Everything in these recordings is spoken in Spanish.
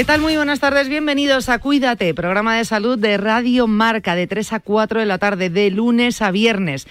¿Qué tal? Muy buenas tardes, bienvenidos a Cuídate, programa de salud de Radio Marca de 3 a 4 de la tarde, de lunes a viernes.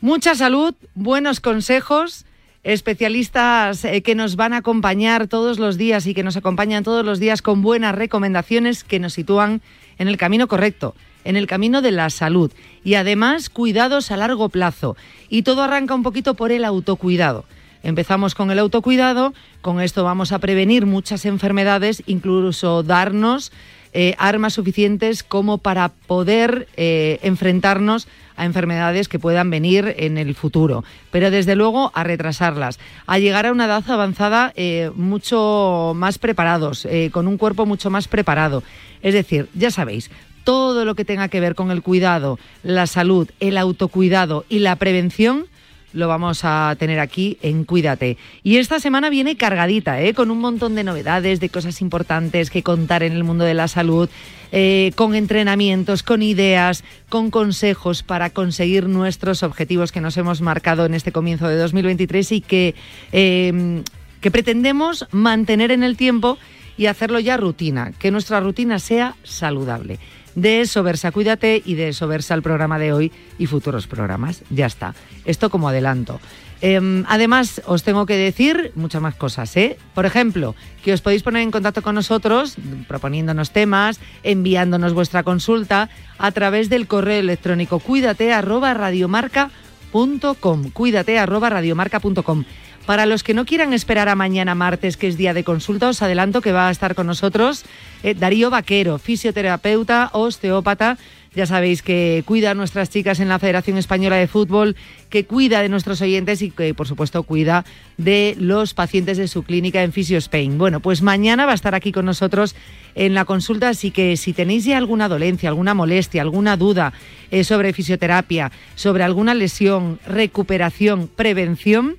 Mucha salud, buenos consejos, especialistas eh, que nos van a acompañar todos los días y que nos acompañan todos los días con buenas recomendaciones que nos sitúan en el camino correcto, en el camino de la salud y además cuidados a largo plazo. Y todo arranca un poquito por el autocuidado. Empezamos con el autocuidado, con esto vamos a prevenir muchas enfermedades, incluso darnos eh, armas suficientes como para poder eh, enfrentarnos a enfermedades que puedan venir en el futuro, pero desde luego a retrasarlas, a llegar a una edad avanzada eh, mucho más preparados, con un cuerpo mucho más preparado. Es decir, ya sabéis, todo lo que tenga que ver con el cuidado, la salud, el autocuidado y la prevención, lo vamos a tener aquí en Cuídate. Y esta semana viene cargadita, ¿eh? con un montón de novedades, de cosas importantes que contar en el mundo de la salud, eh, con entrenamientos, con ideas, con consejos para conseguir nuestros objetivos que nos hemos marcado en este comienzo de 2023 y que, eh, que pretendemos mantener en el tiempo y hacerlo ya rutina, que nuestra rutina sea saludable. De eso versa Cuídate y de eso versa el programa de hoy y futuros programas. Ya está. Esto como adelanto. Em, además, os tengo que decir muchas más cosas. ¿eh? Por ejemplo, que os podéis poner en contacto con nosotros proponiéndonos temas, enviándonos vuestra consulta a través del correo electrónico cuídate arroba radiomarca.com. Cuídate arroba radiomarca.com. Para los que no quieran esperar a mañana martes, que es día de consulta, os adelanto que va a estar con nosotros eh, Darío Vaquero, fisioterapeuta, osteópata. Ya sabéis que cuida a nuestras chicas en la Federación Española de Fútbol, que cuida de nuestros oyentes y que, por supuesto, cuida de los pacientes de su clínica en Fisio Spain. Bueno, pues mañana va a estar aquí con nosotros en la consulta, así que si tenéis ya alguna dolencia, alguna molestia, alguna duda eh, sobre fisioterapia, sobre alguna lesión, recuperación, prevención,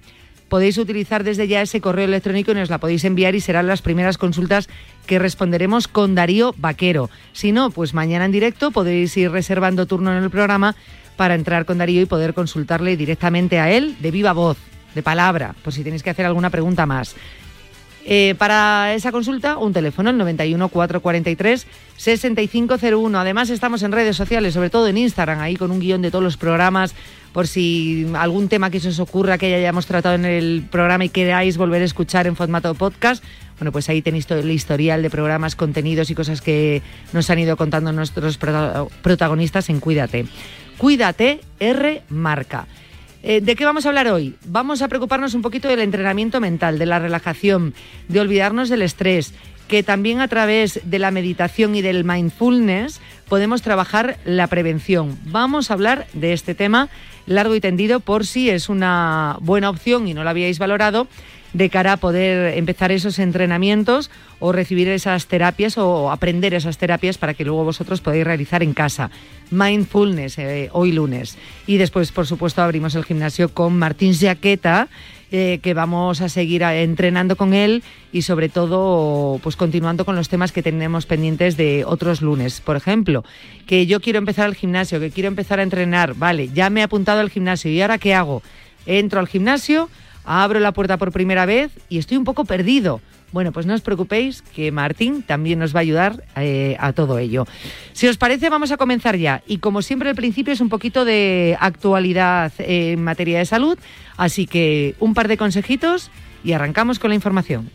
podéis utilizar desde ya ese correo electrónico y nos la podéis enviar y serán las primeras consultas que responderemos con Darío Vaquero. Si no, pues mañana en directo podéis ir reservando turno en el programa para entrar con Darío y poder consultarle directamente a él de viva voz, de palabra, por si tenéis que hacer alguna pregunta más. Eh, para esa consulta, un teléfono, el 91 443 6501. Además, estamos en redes sociales, sobre todo en Instagram, ahí con un guion de todos los programas, por si algún tema que se os ocurra que ya hayamos tratado en el programa y queráis volver a escuchar en formato podcast. Bueno, pues ahí tenéis todo el historial de programas, contenidos y cosas que nos han ido contando nuestros protagonistas en Cuídate. Cuídate R Marca. Eh, ¿De qué vamos a hablar hoy? Vamos a preocuparnos un poquito del entrenamiento mental, de la relajación, de olvidarnos del estrés, que también a través de la meditación y del mindfulness podemos trabajar la prevención. Vamos a hablar de este tema largo y tendido por si es una buena opción y no lo habíais valorado de cara a poder empezar esos entrenamientos o recibir esas terapias o aprender esas terapias para que luego vosotros podáis realizar en casa. Mindfulness eh, hoy lunes. Y después, por supuesto, abrimos el gimnasio con Martín Jaqueta. Eh, que vamos a seguir entrenando con él y sobre todo pues continuando con los temas que tenemos pendientes de otros lunes. Por ejemplo, que yo quiero empezar el gimnasio, que quiero empezar a entrenar, vale, ya me he apuntado al gimnasio y ahora qué hago? Entro al gimnasio, abro la puerta por primera vez y estoy un poco perdido. Bueno, pues no os preocupéis que Martín también nos va a ayudar eh, a todo ello. Si os parece, vamos a comenzar ya. Y como siempre, al principio es un poquito de actualidad en materia de salud. Así que un par de consejitos y arrancamos con la información.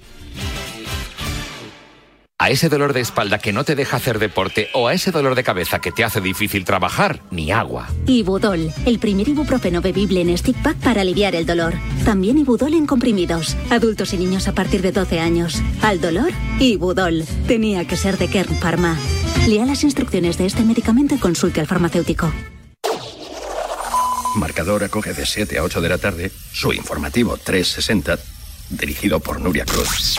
A ese dolor de espalda que no te deja hacer deporte o a ese dolor de cabeza que te hace difícil trabajar, ni agua. Ibudol, el primer ibuprofeno bebible en stick pack para aliviar el dolor. También Ibudol en comprimidos. Adultos y niños a partir de 12 años. Al dolor, Ibudol. Tenía que ser de Kern Pharma. Lea las instrucciones de este medicamento y consulte al farmacéutico. Marcador acoge de 7 a 8 de la tarde su informativo 360, dirigido por Nuria Cruz.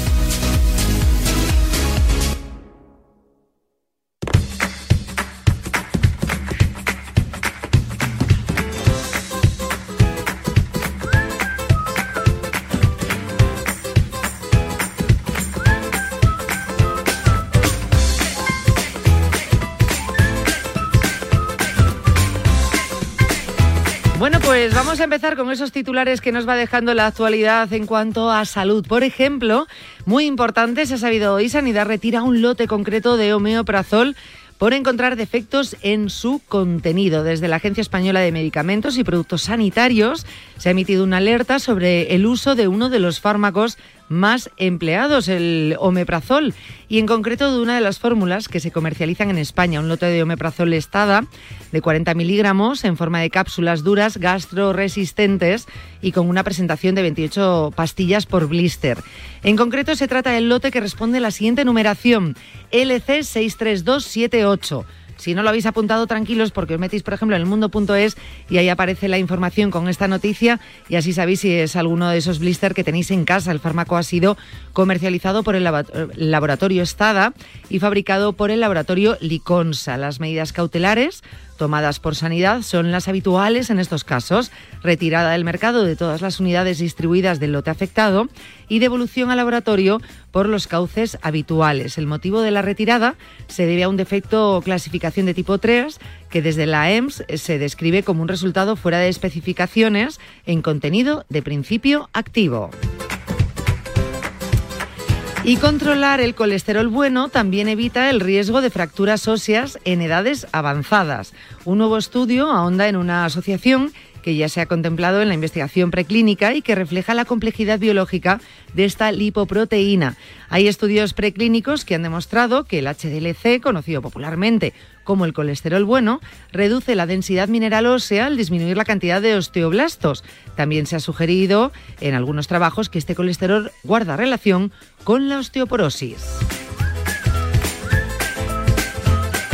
A empezar con esos titulares que nos va dejando la actualidad en cuanto a salud. Por ejemplo, muy importante, se ha sabido hoy, Sanidad retira un lote concreto de homeoprazol por encontrar defectos en su contenido. Desde la Agencia Española de Medicamentos y Productos Sanitarios se ha emitido una alerta sobre el uso de uno de los fármacos más empleados, el omeprazol, y en concreto de una de las fórmulas que se comercializan en España, un lote de omeprazol estada de 40 miligramos en forma de cápsulas duras gastroresistentes y con una presentación de 28 pastillas por blister. En concreto se trata del lote que responde a la siguiente numeración, LC63278 si no lo habéis apuntado, tranquilos porque os metéis, por ejemplo, en el mundo.es y ahí aparece la información con esta noticia y así sabéis si es alguno de esos blister que tenéis en casa. El fármaco ha sido comercializado por el laboratorio Stada y fabricado por el laboratorio Liconsa. Las medidas cautelares tomadas por sanidad son las habituales en estos casos, retirada del mercado de todas las unidades distribuidas del lote afectado y devolución al laboratorio por los cauces habituales. El motivo de la retirada se debe a un defecto o clasificación de tipo 3 que desde la EMS se describe como un resultado fuera de especificaciones en contenido de principio activo. Y controlar el colesterol bueno también evita el riesgo de fracturas óseas en edades avanzadas. Un nuevo estudio ahonda en una asociación que ya se ha contemplado en la investigación preclínica y que refleja la complejidad biológica de esta lipoproteína. Hay estudios preclínicos que han demostrado que el HDLC, conocido popularmente como el colesterol bueno, reduce la densidad mineral ósea al disminuir la cantidad de osteoblastos. También se ha sugerido en algunos trabajos que este colesterol guarda relación con la osteoporosis.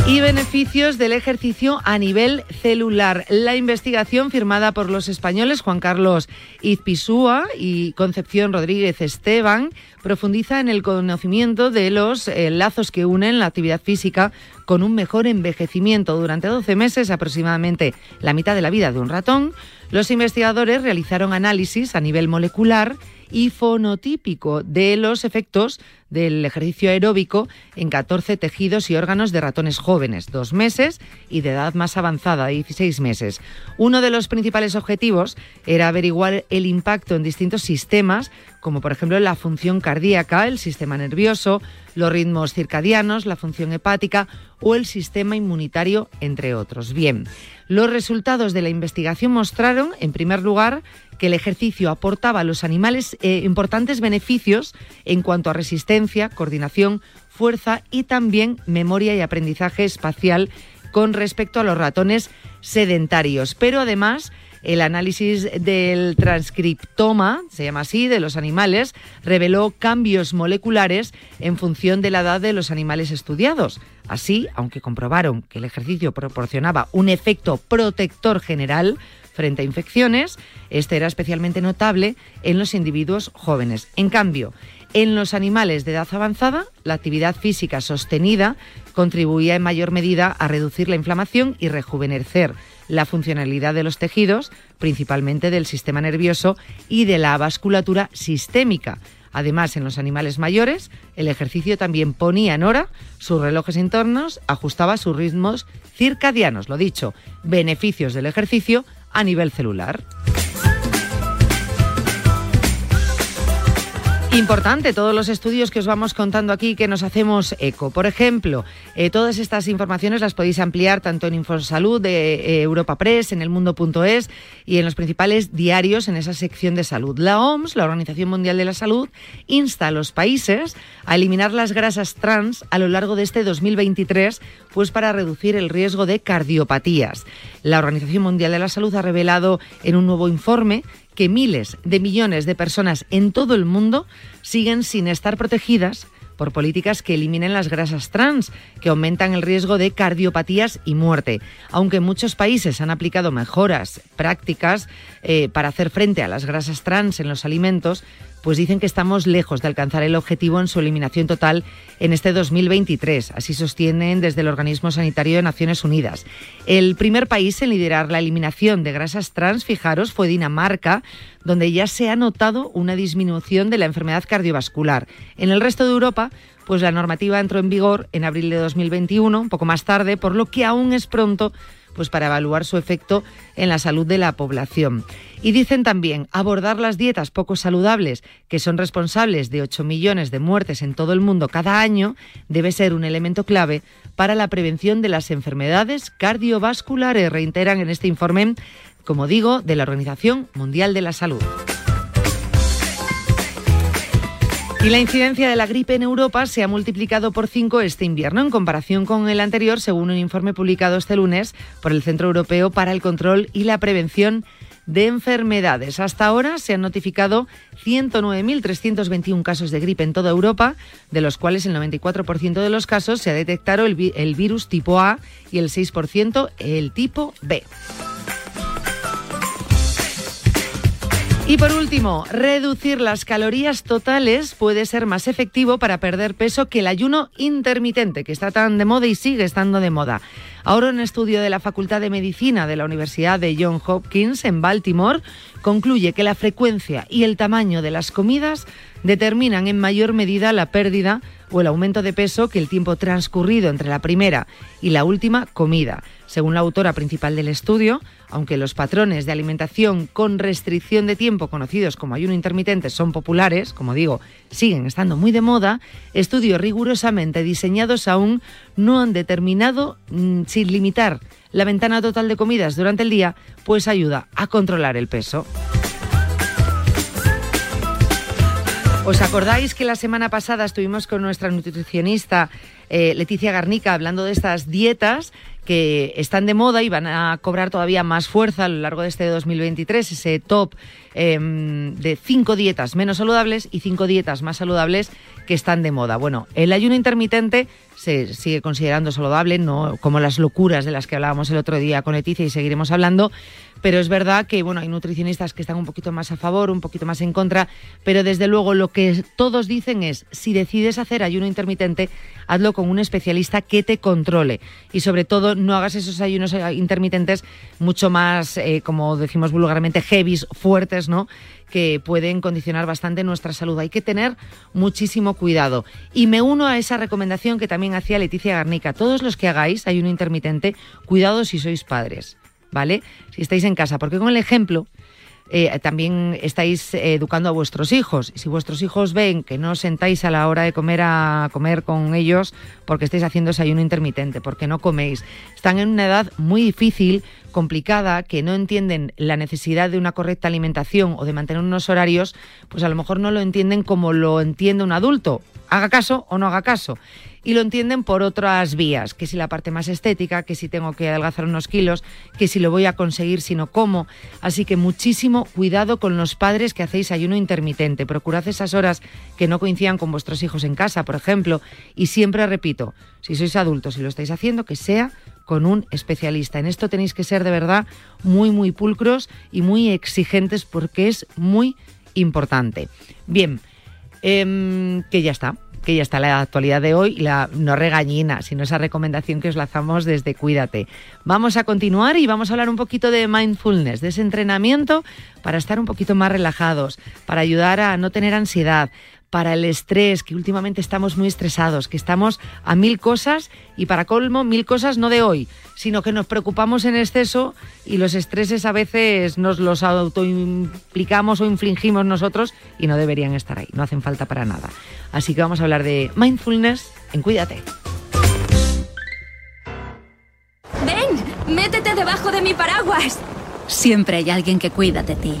Y beneficios del ejercicio a nivel celular. La investigación firmada por los españoles Juan Carlos Izpisúa y Concepción Rodríguez Esteban profundiza en el conocimiento de los eh, lazos que unen la actividad física con un mejor envejecimiento. Durante 12 meses, aproximadamente la mitad de la vida de un ratón, los investigadores realizaron análisis a nivel molecular y fonotípico de los efectos del ejercicio aeróbico en 14 tejidos y órganos de ratones jóvenes, dos meses, y de edad más avanzada, 16 meses. Uno de los principales objetivos era averiguar el impacto en distintos sistemas como por ejemplo la función cardíaca, el sistema nervioso, los ritmos circadianos, la función hepática o el sistema inmunitario, entre otros. Bien, los resultados de la investigación mostraron, en primer lugar, que el ejercicio aportaba a los animales eh, importantes beneficios en cuanto a resistencia, coordinación, fuerza y también memoria y aprendizaje espacial con respecto a los ratones sedentarios. Pero además, el análisis del transcriptoma, se llama así, de los animales, reveló cambios moleculares en función de la edad de los animales estudiados. Así, aunque comprobaron que el ejercicio proporcionaba un efecto protector general, frente a infecciones, este era especialmente notable en los individuos jóvenes. En cambio, en los animales de edad avanzada, la actividad física sostenida contribuía en mayor medida a reducir la inflamación y rejuvenecer la funcionalidad de los tejidos, principalmente del sistema nervioso y de la vasculatura sistémica. Además, en los animales mayores, el ejercicio también ponía en hora sus relojes internos, ajustaba sus ritmos circadianos. Lo dicho, beneficios del ejercicio a nivel celular. Importante todos los estudios que os vamos contando aquí que nos hacemos eco. Por ejemplo, eh, todas estas informaciones las podéis ampliar tanto en Infosalud de eh, Europa Press, en el mundo.es y en los principales diarios en esa sección de salud. La OMS, la Organización Mundial de la Salud, insta a los países a eliminar las grasas trans a lo largo de este 2023, pues para reducir el riesgo de cardiopatías. La Organización Mundial de la Salud ha revelado en un nuevo informe que miles de millones de personas en todo el mundo siguen sin estar protegidas por políticas que eliminen las grasas trans, que aumentan el riesgo de cardiopatías y muerte. Aunque muchos países han aplicado mejoras prácticas eh, para hacer frente a las grasas trans en los alimentos, pues dicen que estamos lejos de alcanzar el objetivo en su eliminación total en este 2023. Así sostienen desde el Organismo Sanitario de Naciones Unidas. El primer país en liderar la eliminación de grasas trans, fijaros, fue Dinamarca, donde ya se ha notado una disminución de la enfermedad cardiovascular. En el resto de Europa, pues la normativa entró en vigor en abril de 2021, un poco más tarde, por lo que aún es pronto pues para evaluar su efecto en la salud de la población. Y dicen también abordar las dietas poco saludables, que son responsables de 8 millones de muertes en todo el mundo cada año, debe ser un elemento clave para la prevención de las enfermedades cardiovasculares, reiteran en este informe, como digo, de la Organización Mundial de la Salud. Y la incidencia de la gripe en Europa se ha multiplicado por cinco este invierno en comparación con el anterior, según un informe publicado este lunes por el Centro Europeo para el Control y la Prevención de Enfermedades. Hasta ahora se han notificado 109.321 casos de gripe en toda Europa, de los cuales el 94% de los casos se ha detectado el, el virus tipo A y el 6% el tipo B. Y por último, reducir las calorías totales puede ser más efectivo para perder peso que el ayuno intermitente, que está tan de moda y sigue estando de moda. Ahora un estudio de la Facultad de Medicina de la Universidad de Johns Hopkins en Baltimore concluye que la frecuencia y el tamaño de las comidas determinan en mayor medida la pérdida o el aumento de peso que el tiempo transcurrido entre la primera y la última comida. Según la autora principal del estudio, aunque los patrones de alimentación con restricción de tiempo conocidos como ayuno intermitente son populares, como digo, siguen estando muy de moda, estudios rigurosamente diseñados aún no han determinado mm, sin limitar la ventana total de comidas durante el día, pues ayuda a controlar el peso. ¿Os acordáis que la semana pasada estuvimos con nuestra nutricionista eh, Leticia Garnica hablando de estas dietas que están de moda y van a cobrar todavía más fuerza a lo largo de este 2023, ese top em, de cinco dietas menos saludables y cinco dietas más saludables que están de moda. Bueno, el ayuno intermitente se sigue considerando saludable, no como las locuras de las que hablábamos el otro día con Leticia y seguiremos hablando, pero es verdad que bueno, hay nutricionistas que están un poquito más a favor, un poquito más en contra, pero desde luego lo que todos dicen es si decides hacer ayuno intermitente, hazlo con un especialista que te controle y sobre todo no hagas esos ayunos intermitentes mucho más eh, como decimos vulgarmente heavies, fuertes, ¿no? Que pueden condicionar bastante nuestra salud. Hay que tener muchísimo cuidado. Y me uno a esa recomendación que también hacía Leticia Garnica. Todos los que hagáis ayuno intermitente, cuidado si sois padres. ¿vale? Si estáis en casa, porque con el ejemplo eh, también estáis educando a vuestros hijos. Si vuestros hijos ven que no os sentáis a la hora de comer a comer con ellos porque estáis haciendo desayuno intermitente, porque no coméis, están en una edad muy difícil, complicada, que no entienden la necesidad de una correcta alimentación o de mantener unos horarios, pues a lo mejor no lo entienden como lo entiende un adulto. Haga caso o no haga caso y lo entienden por otras vías, que si la parte más estética, que si tengo que adelgazar unos kilos, que si lo voy a conseguir si no como. Así que muchísimo cuidado con los padres que hacéis ayuno intermitente. Procurad esas horas que no coincidan con vuestros hijos en casa, por ejemplo, y siempre repito, si sois adultos y lo estáis haciendo, que sea con un especialista. En esto tenéis que ser de verdad muy, muy pulcros y muy exigentes porque es muy importante. Bien, em, que ya está que ya está la actualidad de hoy, la no regañina, sino esa recomendación que os lanzamos desde Cuídate. Vamos a continuar y vamos a hablar un poquito de mindfulness, de ese entrenamiento para estar un poquito más relajados, para ayudar a no tener ansiedad, para el estrés, que últimamente estamos muy estresados, que estamos a mil cosas y para colmo mil cosas no de hoy, sino que nos preocupamos en exceso y los estreses a veces nos los autoimplicamos o infligimos nosotros y no deberían estar ahí, no hacen falta para nada. Así que vamos a hablar de mindfulness en Cuídate. Ven, métete debajo de mi paraguas. Siempre hay alguien que cuida de ti.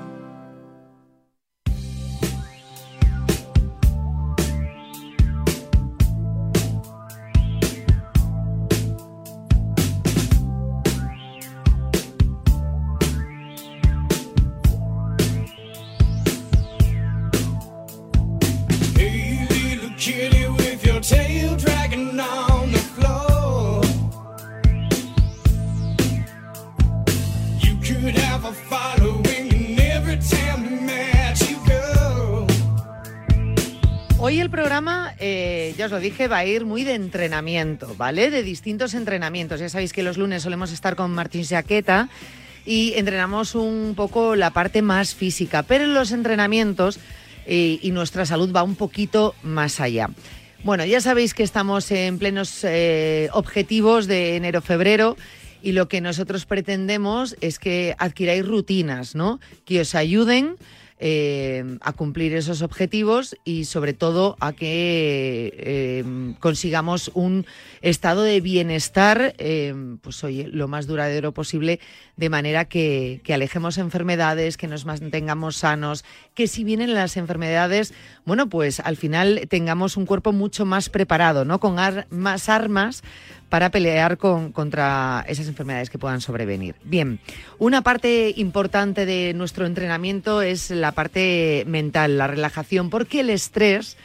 Ya os lo dije, va a ir muy de entrenamiento, ¿vale? De distintos entrenamientos. Ya sabéis que los lunes solemos estar con Martín Jaqueta y entrenamos un poco la parte más física, pero en los entrenamientos eh, y nuestra salud va un poquito más allá. Bueno, ya sabéis que estamos en plenos eh, objetivos de enero-febrero y lo que nosotros pretendemos es que adquiráis rutinas, ¿no? Que os ayuden eh, a cumplir esos objetivos y sobre todo a que eh, consigamos un estado de bienestar, eh, pues oye, lo más duradero posible, de manera que, alejemos enfermedades, que nos mantengamos sanos, que si vienen las enfermedades, bueno, pues al final tengamos un cuerpo mucho más preparado, ¿no? Con más armas para pelear con, contra esas enfermedades que puedan sobrevenir. Bien, una parte importante de nuestro entrenamiento es la parte mental, la relajación, porque el estrés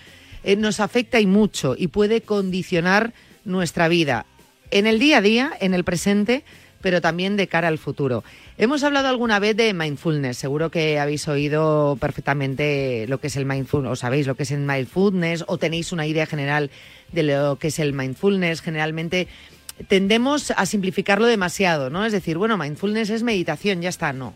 eh, nos afecta y mucho y puede condicionar nuestra vida en el día a día, en el presente, pero también de cara al futuro. Hemos hablado alguna vez de mindfulness, seguro que habéis oído perfectamente lo que es el mindfulness, o sabéis lo que es el mindfulness, o tenéis una idea general de lo que es el mindfulness. Generalmente tendemos a simplificarlo demasiado, ¿no? Es decir, bueno, mindfulness es meditación, ya está, no.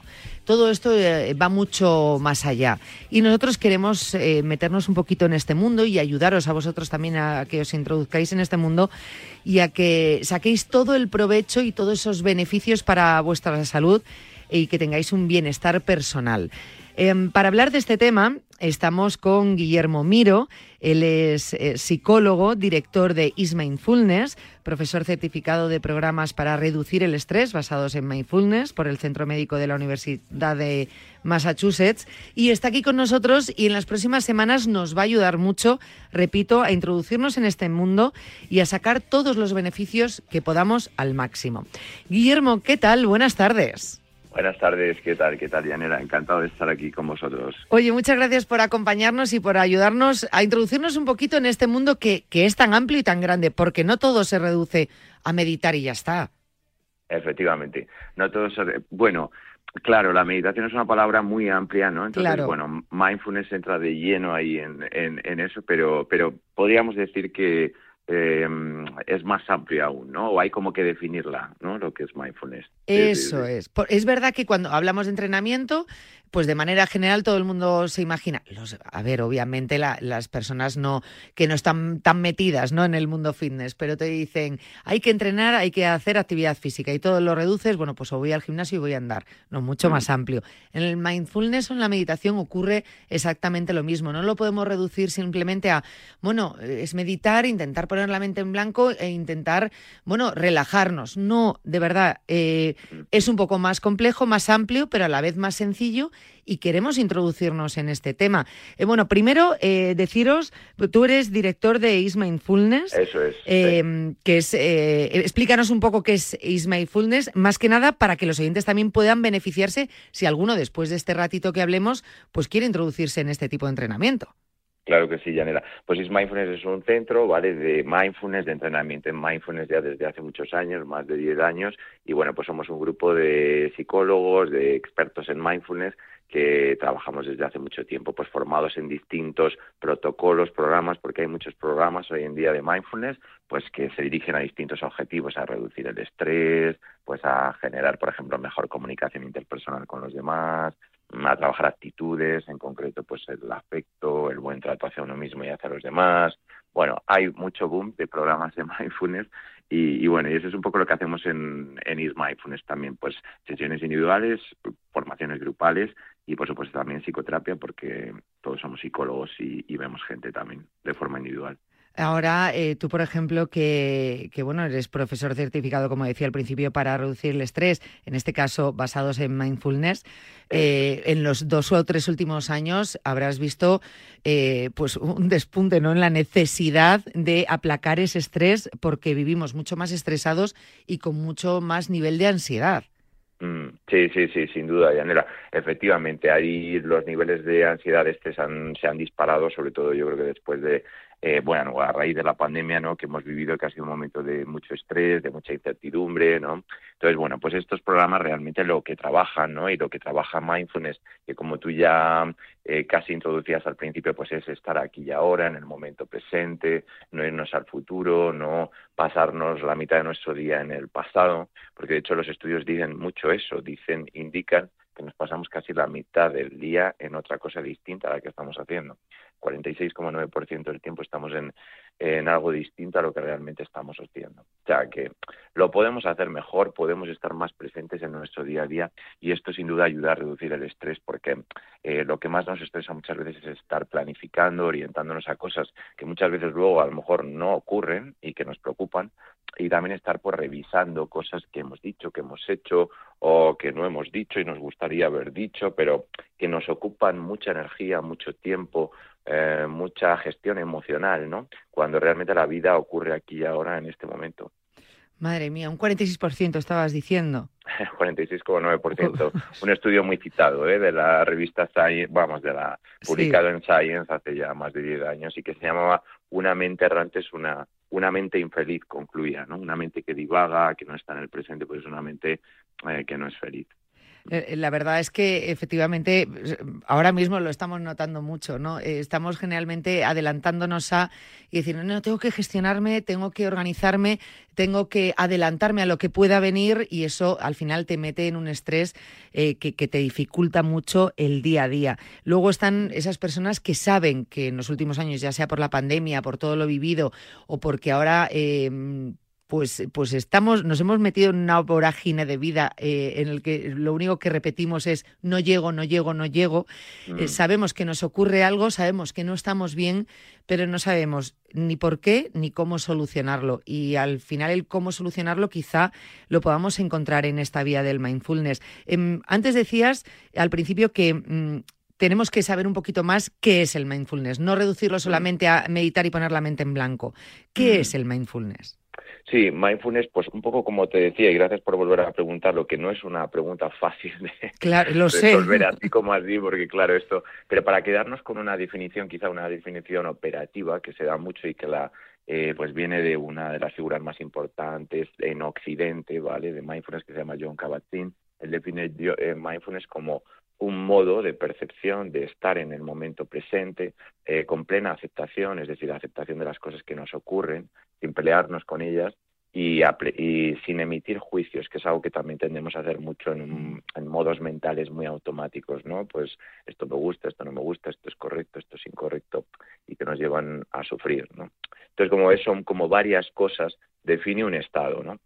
Todo esto eh, va mucho más allá. Y nosotros queremos eh, meternos un poquito en este mundo y ayudaros a vosotros también a que os introduzcáis en este mundo y a que saquéis todo el provecho y todos esos beneficios para vuestra salud y que tengáis un bienestar personal. Em, para hablar de este tema, estamos con Guillermo Miro. Él es eh, psicólogo, director de Is Mindfulness, profesor certificado de programas para reducir el estrés basados en mindfulness por el Centro Médico de la Universidad de Massachusetts. Y está aquí con nosotros y en las próximas semanas nos va a ayudar mucho, repito, a introducirnos en este mundo y a sacar todos los beneficios que podamos al máximo. Guillermo, ¿qué tal? Buenas tardes. Buenas tardes, ¿qué tal? ¿Qué tal, Yanera? Encantado de estar aquí con vosotros. Oye, muchas gracias por acompañarnos y por ayudarnos a introducirnos un poquito en este mundo que, que es tan amplio y tan grande, porque no todo se reduce a meditar y ya está. Efectivamente, no todo se... Bueno, claro, la meditación es una palabra muy amplia, ¿no? Entonces, bueno, mindfulness entra de lleno ahí en, en, en eso, pero, pero podríamos decir que eh, es más amplia aún, ¿no? O hay como que definirla, ¿no? Lo que es mindfulness. Eso es. Es verdad que cuando hablamos de entrenamiento, pues de manera general todo el mundo se imagina. Los, a ver, obviamente las personas no que no están tan metidas ¿no? en el mundo fitness, pero te dicen, hay que entrenar, hay que hacer actividad física y todo lo reduces, bueno, pues o voy al gimnasio y voy a andar. No, mucho mm. más amplio. En el mindfulness o en la meditación ocurre exactamente lo mismo. No lo podemos reducir simplemente a, bueno, es meditar, intentar poner la mente en blanco e intentar, bueno, relajarnos. No, de verdad, eh, es un poco más complejo, más amplio, pero a la vez más sencillo y queremos introducirnos en este tema. Eh, bueno, primero eh, deciros, tú eres director de Is Mindfulness. Eso es. Que es explícanos un poco qué es Is Mindfulness, más que nada para que los oyentes también puedan beneficiarse si alguno después de este ratito que hablemos, pues quiere introducirse en este tipo de entrenamiento. Claro que sí, Janela. Pues Is Mindfulness es un centro, ¿vale? De mindfulness, de entrenamiento en mindfulness ya desde hace muchos años, más de 10 años. Y bueno, pues somos un grupo de psicólogos, de expertos en mindfulness que trabajamos desde hace mucho tiempo, pues formados en distintos protocolos, programas, porque hay muchos programas hoy en día de mindfulness, pues que se dirigen a distintos objetivos, a reducir el estrés, pues a generar, por ejemplo, mejor comunicación interpersonal con los demás, a trabajar actitudes, en concreto pues el afecto, el buen trato hacia uno mismo y hacia los demás. Bueno, hay mucho boom de programas de mindfulness y, bueno, y eso es un poco lo que hacemos en, en Is Mindfulness también, pues sesiones individuales, formaciones grupales y por supuesto también psicoterapia porque todos somos psicólogos y vemos gente también de forma individual. Ahora, eh, tú, por ejemplo, que, bueno, eres profesor certificado, como decía al principio, para reducir el estrés, en este caso basados en mindfulness, eh, en los dos o tres últimos años habrás visto eh, pues un despunte ¿no? en la necesidad de aplacar ese estrés porque vivimos mucho más estresados y con mucho más nivel de ansiedad. Mm, sí, sí, sí, sin duda, Yanela. Efectivamente, ahí los niveles de ansiedad este se han disparado, sobre todo yo creo que después de eh, bueno, a raíz de la pandemia, ¿no? Que hemos vivido que ha sido un momento de mucho estrés, de mucha incertidumbre, ¿no? Entonces, bueno, pues estos programas realmente lo que trabajan, ¿no? Y lo que trabaja Mindfulness, que como tú ya eh, casi introducías al principio, pues es estar aquí y ahora, en el momento presente, no irnos al futuro, no pasarnos la mitad de nuestro día en el pasado, porque de hecho los estudios dicen mucho eso, dicen, indican que nos pasamos casi la mitad del día en otra cosa distinta a la que estamos haciendo. 46,9% del tiempo estamos en, en algo distinto a lo que realmente estamos haciendo. O sea que lo podemos hacer mejor, podemos estar más presentes en nuestro día a día y esto sin duda ayuda a reducir el estrés porque eh, lo que más nos estresa muchas veces es estar planificando, orientándonos a cosas que muchas veces luego a lo mejor no ocurren y que nos preocupan y también estar pues revisando cosas que hemos dicho, que hemos hecho o que no hemos dicho y nos gustaría haber dicho, pero que nos ocupan mucha energía, mucho tiempo, eh, mucha gestión emocional, ¿no? Cuando realmente la vida ocurre aquí y ahora en este momento. Madre mía, un 46% estabas diciendo. 46,9%. un estudio muy citado ¿eh? de la revista Science, vamos, de la publicado en Science hace ya más de 10 años y que se llamaba Una mente errante es una, una mente infeliz, concluía, ¿no? Una mente que divaga, que no está en el presente, pues es una mente eh, que no es feliz. Eh, la verdad es que efectivamente ahora mismo lo estamos notando mucho, ¿no? Eh, estamos generalmente adelantándonos a y decir, no, tengo que gestionarme, tengo que organizarme, tengo que adelantarme a lo que pueda venir y eso al final te mete en un estrés eh, que, te dificulta mucho el día a día. Luego están esas personas que saben que en los últimos años, ya sea por la pandemia, por todo lo vivido o porque ahora pues, pues estamos, nos hemos metido en una vorágine de vida eh, en el que lo único que repetimos es no llego, no llego, no llego. Eh, mm. sabemos que nos ocurre algo, sabemos que no estamos bien, pero no sabemos ni por qué ni cómo solucionarlo. Y al final el cómo solucionarlo quizá lo podamos encontrar en esta vía del mindfulness. Em, antes decías al principio que... Mm, tenemos que saber un poquito más qué es el mindfulness, no reducirlo mm. solamente a meditar y poner la mente en blanco. ¿Qué es el mindfulness? Sí, mindfulness, pues un poco como te decía, y gracias por volver a preguntar, lo que no es una pregunta fácil de claro, lo resolver así como así, porque claro, esto, pero para quedarnos con una definición, quizá una definición operativa que se da mucho y que la eh, pues viene de una de las figuras más importantes en Occidente, ¿vale? De mindfulness que se llama John Kabat-Zinn. Él define eh, mindfulness como un modo de percepción, de estar en el momento presente, eh, con plena aceptación, es decir, aceptación de las cosas que nos ocurren, sin pelearnos con ellas y, sin emitir juicios, que es algo que también tendemos a hacer mucho en, modos mentales muy automáticos, ¿no? Pues esto me gusta, esto no me gusta, esto es correcto, esto es incorrecto, y que nos llevan a sufrir, ¿no? Entonces, como ves, son como varias cosas, define un estado, ¿no?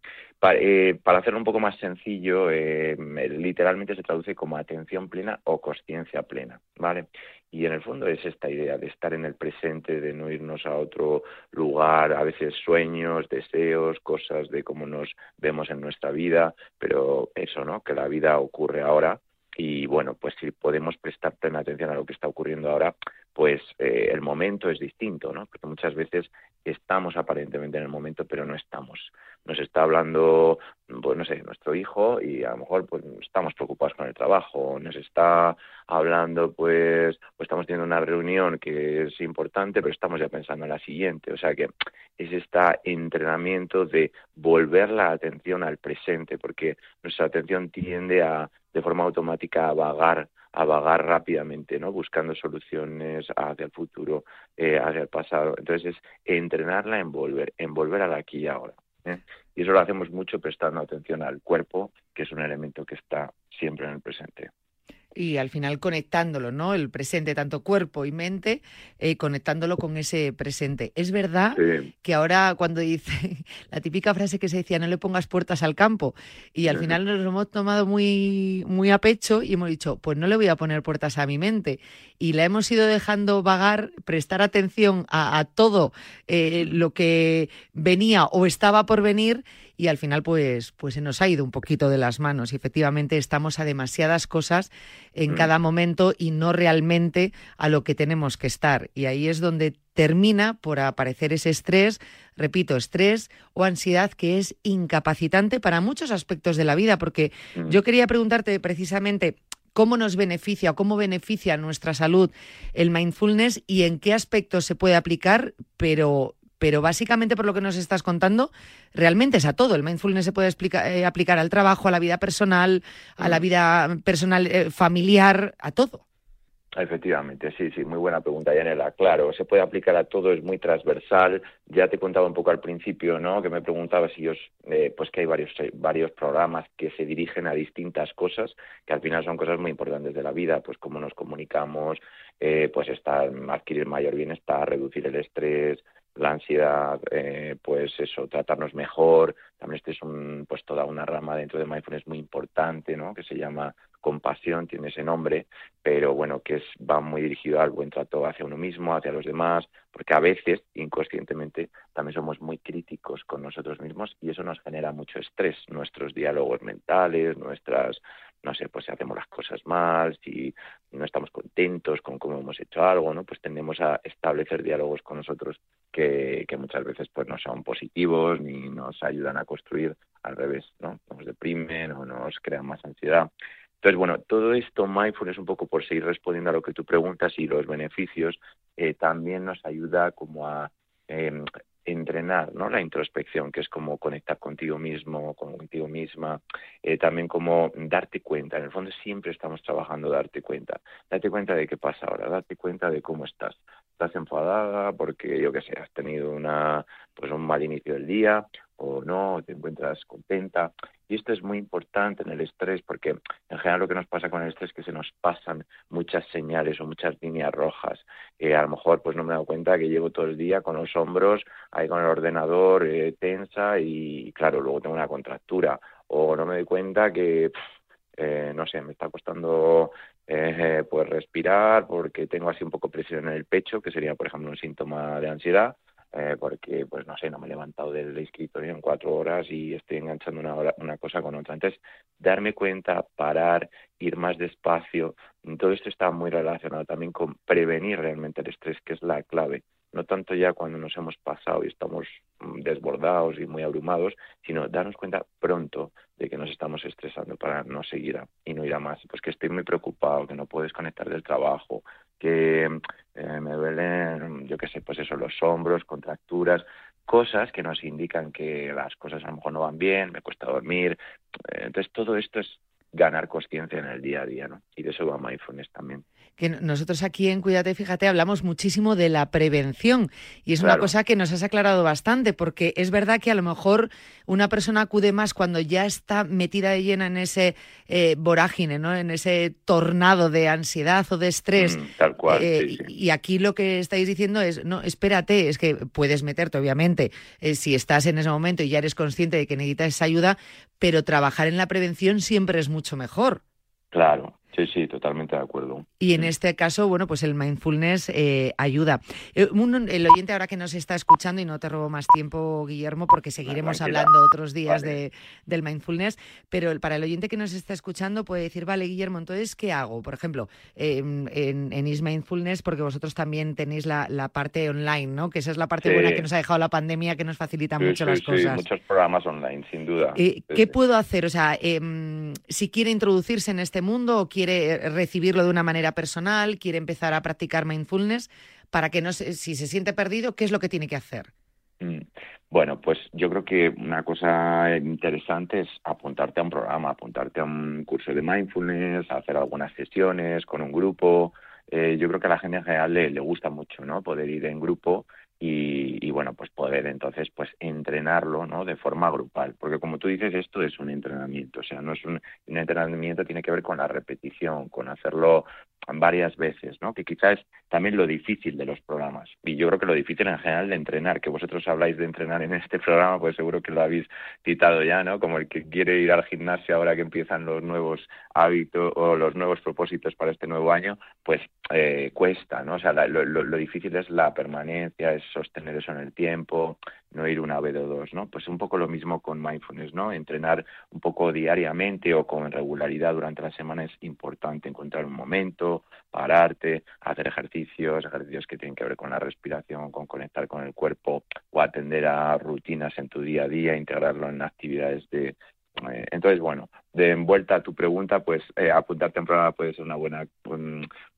Eh, para, hacerlo un poco más sencillo, eh, literalmente se traduce como atención plena o conciencia plena, ¿vale? Y en el fondo es esta idea de estar en el presente, de no irnos a otro lugar, a veces sueños, deseos, cosas de cómo nos vemos en nuestra vida, pero eso, ¿no? Que la vida ocurre ahora y bueno, pues si podemos prestar plena atención a lo que está ocurriendo ahora, pues eh, el momento es distinto, ¿no? Porque muchas veces estamos aparentemente en el momento, pero no estamos. Nos está hablando, pues no sé, nuestro hijo y a lo mejor pues estamos preocupados con el trabajo, nos está hablando pues, pues estamos teniendo una reunión que es importante, pero estamos ya pensando en la siguiente. O sea que es este entrenamiento de volver la atención al presente, porque nuestra atención tiende a de forma automática a vagar a vagar rápidamente, ¿no? Buscando soluciones hacia el futuro, eh, hacia el pasado. Entonces es entrenarla en volver, en volver al aquí y ahora. ¿eh? Y eso lo hacemos mucho prestando atención al cuerpo, que es un elemento que está siempre en el presente y al final conectándolo, ¿no? El presente, tanto cuerpo y mente, eh, conectándolo con ese presente. Es verdad que ahora cuando dice la típica frase que se decía, no le pongas puertas al campo, y al final nos lo hemos tomado muy, muy a pecho y hemos dicho, pues no le voy a poner puertas a mi mente. Y la hemos ido dejando vagar, prestar atención a, todo eh, lo que venía o estaba por venir y al final pues, pues se nos ha ido un poquito de las manos y efectivamente estamos a demasiadas cosas en mm. cada momento y no realmente a lo que tenemos que estar. Y ahí es donde termina por aparecer ese estrés, repito, estrés o ansiedad que es incapacitante para muchos aspectos de la vida, porque mm. yo quería preguntarte precisamente cómo nos beneficia o cómo beneficia nuestra salud el mindfulness y en qué aspectos se puede aplicar, pero pero básicamente por lo que nos estás contando, realmente es a todo. El mindfulness se puede eh, aplicar al trabajo, a la vida personal, a la mm. vida personal eh, familiar, a todo. Efectivamente, sí, sí, muy buena pregunta, Yanela. Claro, se puede aplicar a todo, es muy transversal. Ya te contaba un poco al principio, ¿no? Que me preguntaba si yo, eh, pues que hay varios, varios programas que se dirigen a distintas cosas, que al final son cosas muy importantes de la vida, pues cómo nos comunicamos, pues estar, adquirir mayor bienestar, reducir el estrés, la ansiedad, eh, pues eso, tratarnos mejor. También este es un, pues toda una rama dentro de mindfulness muy importante, ¿no? Que se llama compasión, tiene ese nombre, pero bueno, que es, va muy dirigido al buen trato hacia uno mismo, hacia los demás, porque a veces, inconscientemente, también somos muy críticos con nosotros mismos y eso nos genera mucho estrés, nuestros diálogos mentales, nuestras, no sé, pues si hacemos las cosas mal, si no estamos contentos con cómo hemos hecho algo, ¿no? Pues tendemos a establecer diálogos con nosotros que, muchas veces pues no son positivos ni nos ayudan a construir al revés, ¿no? Nos deprimen o nos crean más ansiedad. Entonces, bueno, todo esto mindfulness un poco por seguir respondiendo a lo que tú preguntas y los beneficios, eh, también nos ayuda como a eh, entrenar ¿no? la introspección, que es como conectar contigo mismo, contigo misma, eh, también como darte cuenta. En el fondo siempre estamos trabajando darte cuenta. Date cuenta de qué pasa ahora, date cuenta de cómo estás. Estás enfadada porque, yo qué sé, has tenido una, pues un mal inicio del día o no, te encuentras contenta. Y esto es muy importante en el estrés porque en general lo que nos pasa con el estrés es que se nos pasan muchas señales o muchas líneas rojas. Eh, a lo mejor pues no me he dado cuenta que llevo todo el día con los hombros ahí con el ordenador eh, tensa y claro, luego tengo una contractura. O no me doy cuenta que, eh, no sé, me está costando pues respirar porque tengo así un poco presión en el pecho, que sería por ejemplo un síntoma de ansiedad eh, porque, pues no sé, no me he levantado del escritorio en cuatro horas y estoy enganchando una, una cosa con otra. Entonces, darme cuenta, parar, ir más despacio, todo esto está muy relacionado también con prevenir realmente el estrés, que es la clave. No tanto ya cuando nos hemos pasado y estamos mm, desbordados y muy abrumados, sino darnos cuenta pronto de que nos estamos estresando para no seguir y no ir a más. Pues que estoy muy preocupado, que no puedes conectar del trabajo, que eh, me duelen, yo qué sé, pues eso, los hombros, contracturas, cosas que nos indican que las cosas a lo mejor no van bien, me cuesta dormir. Entonces, todo esto es ganar conciencia en el día a día, ¿no? Y de eso va mindfulness también. Que nosotros aquí en Cuídate, fíjate, hablamos muchísimo de la prevención y es una cosa que nos has aclarado bastante porque es verdad que a lo mejor una persona acude más cuando ya está metida de llena en ese eh, vorágine, ¿no? En ese tornado de ansiedad o de estrés. Mm, tal cual. Eh, y aquí lo que estáis diciendo es, no, espérate, es que puedes meterte, obviamente, eh, si estás en ese momento y ya eres consciente de que necesitas esa ayuda, pero trabajar en la prevención siempre es mucho mejor. Claro, Sí, sí, totalmente de acuerdo. Y en este caso, bueno, pues el mindfulness eh, ayuda. Eh, el oyente ahora que nos está escuchando, y no te robo más tiempo, Guillermo, porque seguiremos hablando otros días de, del mindfulness, pero para el oyente que nos está escuchando puede decir, vale, Guillermo, entonces, ¿qué hago? Por ejemplo, en, en Is Mindfulness, porque vosotros también tenéis la, parte online, ¿no? Que esa es la parte buena que nos ha dejado la pandemia, que nos facilita mucho las cosas. Muchos programas online, sin duda. Eh, ¿Qué puedo hacer? O sea, em, si quiere introducirse en este mundo o quiere quiere recibirlo de una manera personal, quiere empezar a practicar mindfulness, para que no se, si se siente perdido, ¿qué es lo que tiene que hacer? Mm. Bueno, pues yo creo que una cosa interesante es apuntarte a un programa, apuntarte a un curso de mindfulness, hacer algunas sesiones con un grupo. Eh, yo creo que a la gente en general le, le gusta mucho, ¿no? Poder ir en grupo y, bueno, pues poder entonces pues entrenarlo, ¿no? De forma grupal, porque como tú dices, esto es un entrenamiento, o sea, no es un, un entrenamiento, tiene que ver con la repetición, con hacerlo varias veces, ¿no? Que quizás es también lo difícil de los programas. Y yo creo que lo difícil en general de entrenar, que vosotros habláis de entrenar en este programa, pues seguro que lo habéis citado ya, ¿no? Como el que quiere ir al gimnasio ahora que empiezan los nuevos hábitos o los nuevos propósitos para este nuevo año, pues eh, cuesta, ¿no? O sea, lo, lo difícil es la permanencia, es sostener eso en el tiempo, no ir una vez o dos, ¿no? Pues un poco lo mismo con mindfulness, ¿no? Entrenar un poco diariamente o con regularidad durante la semana es importante encontrar un momento, pararte, hacer ejercicios, ejercicios que tienen que ver con la respiración, con conectar con el cuerpo o atender a rutinas en tu día a día, integrarlo en actividades de eh, entonces, bueno, de vuelta a tu pregunta, pues eh, apuntarte en programa puede ser una buena,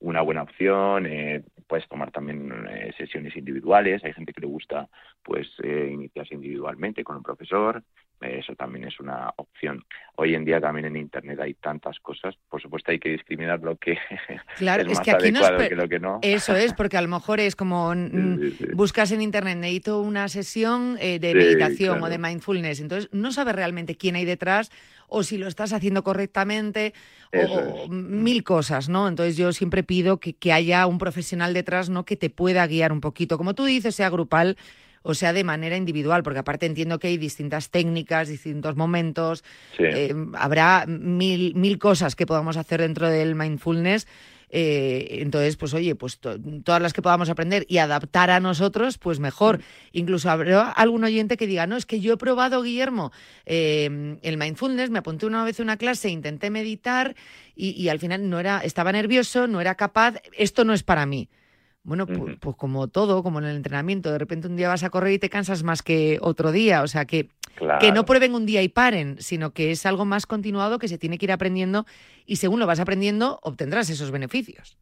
una buena opción. Eh, puedes tomar también eh, sesiones individuales. Hay gente que le gusta, pues, iniciarse individualmente con un profesor. Eso también es una opción. Hoy en día también en Internet hay tantas cosas. Por supuesto hay que discriminar lo que claro, es, más que aquí adecuado que lo que no. Eso es, porque a lo mejor es como buscas en Internet, necesito una sesión de meditación o de mindfulness. Entonces no sabes realmente quién hay detrás o si lo estás haciendo correctamente o, mil cosas, ¿no? Entonces yo siempre pido que, haya un profesional detrás, ¿no? Que te pueda guiar un poquito. Como tú dices, sea grupal o sea de manera individual, porque aparte entiendo que hay distintas técnicas, distintos momentos, eh, habrá mil, mil cosas que podamos hacer dentro del mindfulness eh, entonces, pues oye, pues todas las que podamos aprender y adaptar a nosotros, pues mejor. Mm. Incluso habrá algún oyente que diga, no, es que yo he probado, Guillermo, eh, el mindfulness, me apunté una vez a una clase, intenté meditar y, al final no era, estaba nervioso, no era capaz, esto no es para mí. Bueno, pues, pues, como todo, como en el entrenamiento, de repente un día vas a correr y te cansas más que otro día, o sea que que no prueben un día y paren, sino que es algo más continuado que se tiene que ir aprendiendo y según lo vas aprendiendo obtendrás esos beneficios.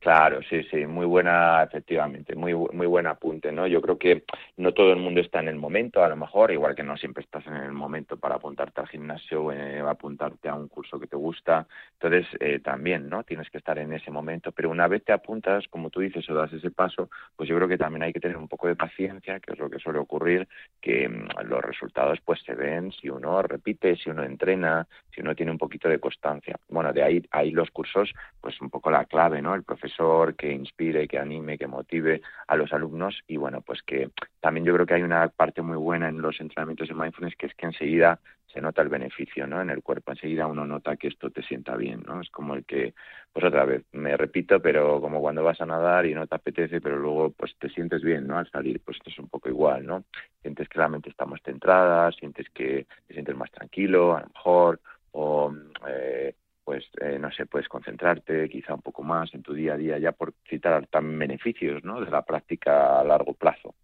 Claro, sí, sí, muy buena, efectivamente, muy muy buen apunte, ¿no? Yo creo que no todo el mundo está en el momento, a lo mejor, igual que no siempre estás en el momento para apuntarte al gimnasio o eh, apuntarte a un curso que te gusta, entonces eh, también, ¿no? Tienes que estar en ese momento, pero una vez te apuntas, como tú dices, o das ese paso, pues yo creo que también hay que tener un poco de paciencia, que es lo que suele ocurrir, que mm, los resultados pues se ven si uno repite, si uno entrena, si uno tiene un poquito de constancia. Bueno, de ahí, ahí los cursos, pues un poco la clave, ¿no? El profesor que inspire, que anime, que motive a los alumnos y bueno, pues que también yo creo que hay una parte muy buena en los entrenamientos de mindfulness que es que enseguida se nota el beneficio, ¿no? En el cuerpo, enseguida uno nota que esto te sienta bien, ¿no? Es como el que, pues otra vez, me repito, pero como cuando vas a nadar y no te apetece, pero luego pues te sientes bien, ¿no? Al salir, pues esto es un poco igual, ¿no? Sientes que la mente está más centrada, sientes que te sientes más tranquilo, a lo mejor, o eh, pues eh, no sé, puedes concentrarte quizá un poco más en tu día a día, ya por citar también beneficios ¿no? de la práctica a largo plazo.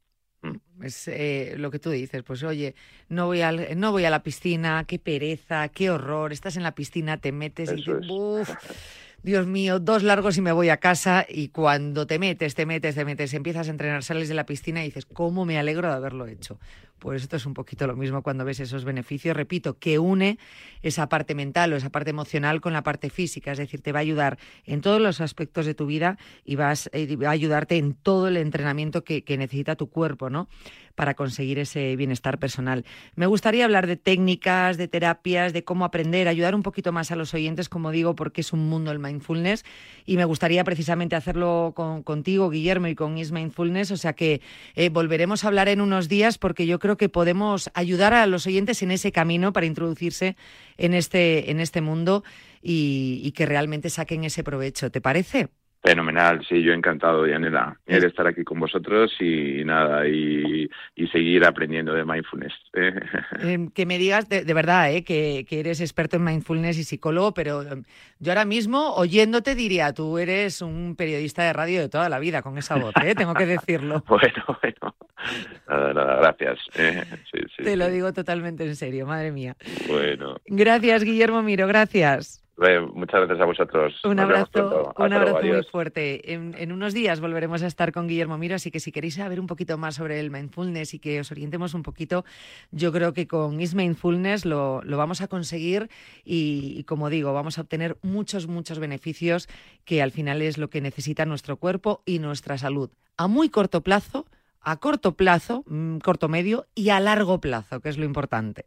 Es eh, lo que tú dices, pues oye, no voy, al, no voy a la piscina, qué pereza, qué horror, estás en la piscina, te metes y dices, Dios mío, dos largos y me voy a casa y cuando te metes, te metes, te metes, empiezas a entrenar, sales de la piscina y dices, ¿cómo me alegro de haberlo hecho? Pues esto es un poquito lo mismo cuando ves esos beneficios, repito, que une esa parte mental o esa parte emocional con la parte física, es decir, te va a ayudar en todos los aspectos de tu vida y vas, eh, a ayudarte en todo el entrenamiento que, que necesita tu cuerpo, ¿no? para conseguir ese bienestar personal. Me gustaría hablar de técnicas, de terapias, de cómo aprender, ayudar un poquito más a los oyentes, como digo, porque es un mundo el mindfulness y me gustaría precisamente hacerlo contigo, Guillermo, y con Is Mindfulness, o sea que eh, volveremos a hablar en unos días porque yo creo que podemos ayudar a los oyentes en ese camino para introducirse en este, en este mundo y, y que realmente saquen ese provecho. ¿Te parece? Fenomenal, sí, yo encantado, Yanela, de estar aquí con vosotros y nada, y, seguir aprendiendo de mindfulness. Em, que me digas, de, verdad, ¿eh? que, eres experto en mindfulness y psicólogo, pero em, yo ahora mismo, oyéndote, diría, tú eres un periodista de radio de toda la vida con esa voz, ¿eh? tengo que decirlo. bueno, bueno, nada, nada, gracias. ¿eh? Te lo digo totalmente en serio, madre mía. Bueno. Gracias, Guillermo Miro, gracias muchas gracias a vosotros. Un abrazo, un abrazo muy fuerte. En, unos días volveremos a estar con Guillermo Miro, así que si queréis saber un poquito más sobre el mindfulness y que os orientemos un poquito, yo creo que con Is Mindfulness lo, lo vamos a conseguir y, como digo, vamos a obtener muchos, muchos beneficios que al final es lo que necesita nuestro cuerpo y nuestra salud. A muy corto plazo, a corto plazo, mm, corto medio y a largo plazo, que es lo importante.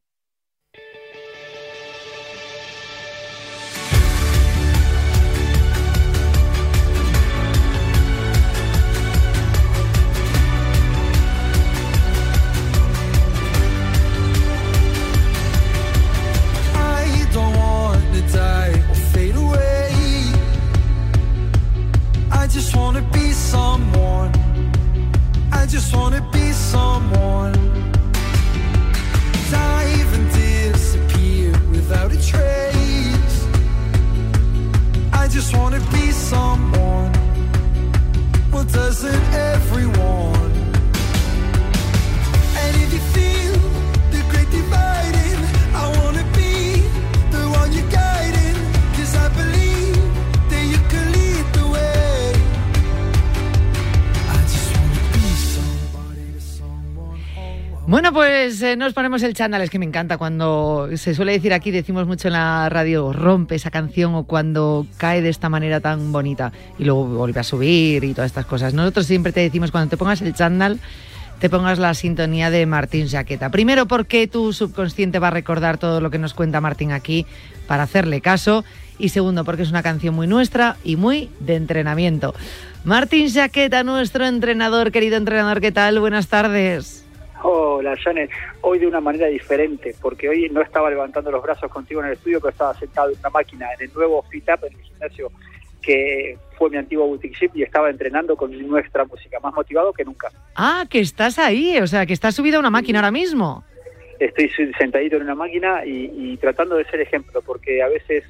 Bueno, pues eh, nos ponemos el chándal, es que me encanta cuando se suele decir aquí, decimos mucho en la radio, rompe esa canción o cuando cae de esta manera tan bonita y luego vuelve a subir y todas estas cosas. Nosotros siempre te decimos cuando te pongas el chándal, te pongas la sintonía de Martín Jaqueta. Primero porque tu subconsciente va a recordar todo lo que nos cuenta Martín aquí para hacerle caso y segundo porque es una canción muy nuestra y muy de entrenamiento. Martín Jaqueta, nuestro entrenador, querido entrenador, ¿qué tal? Buenas tardes. Hola, Janet. Hoy de una manera diferente, porque hoy no estaba levantando los brazos contigo en el estudio, pero estaba sentado en una máquina en el nuevo Fit Up, en el gimnasio que fue mi antiguo boutique ship y estaba entrenando con nuestra música, más motivado que nunca. Ah, que estás ahí, o sea, que estás subido a una máquina ahora mismo. Estoy sentadito en una máquina y, tratando de ser ejemplo, porque a veces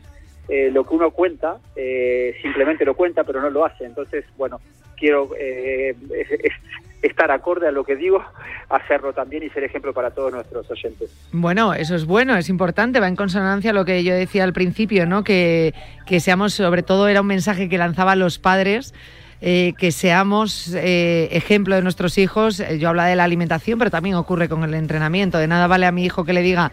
eh, lo que uno cuenta, eh, simplemente lo cuenta, pero no lo hace. Entonces, bueno, quiero eh, estar acorde a lo que digo, hacerlo también y ser ejemplo para todos nuestros oyentes. Bueno, eso es bueno, es importante, va en consonancia a lo que yo decía al principio, ¿no? Que, que seamos, sobre todo era un mensaje que lanzaba los padres. Eh, que seamos eh, ejemplo de nuestros hijos. Eh, yo hablaba de la alimentación, pero también ocurre con el entrenamiento. De nada vale a mi hijo que le diga,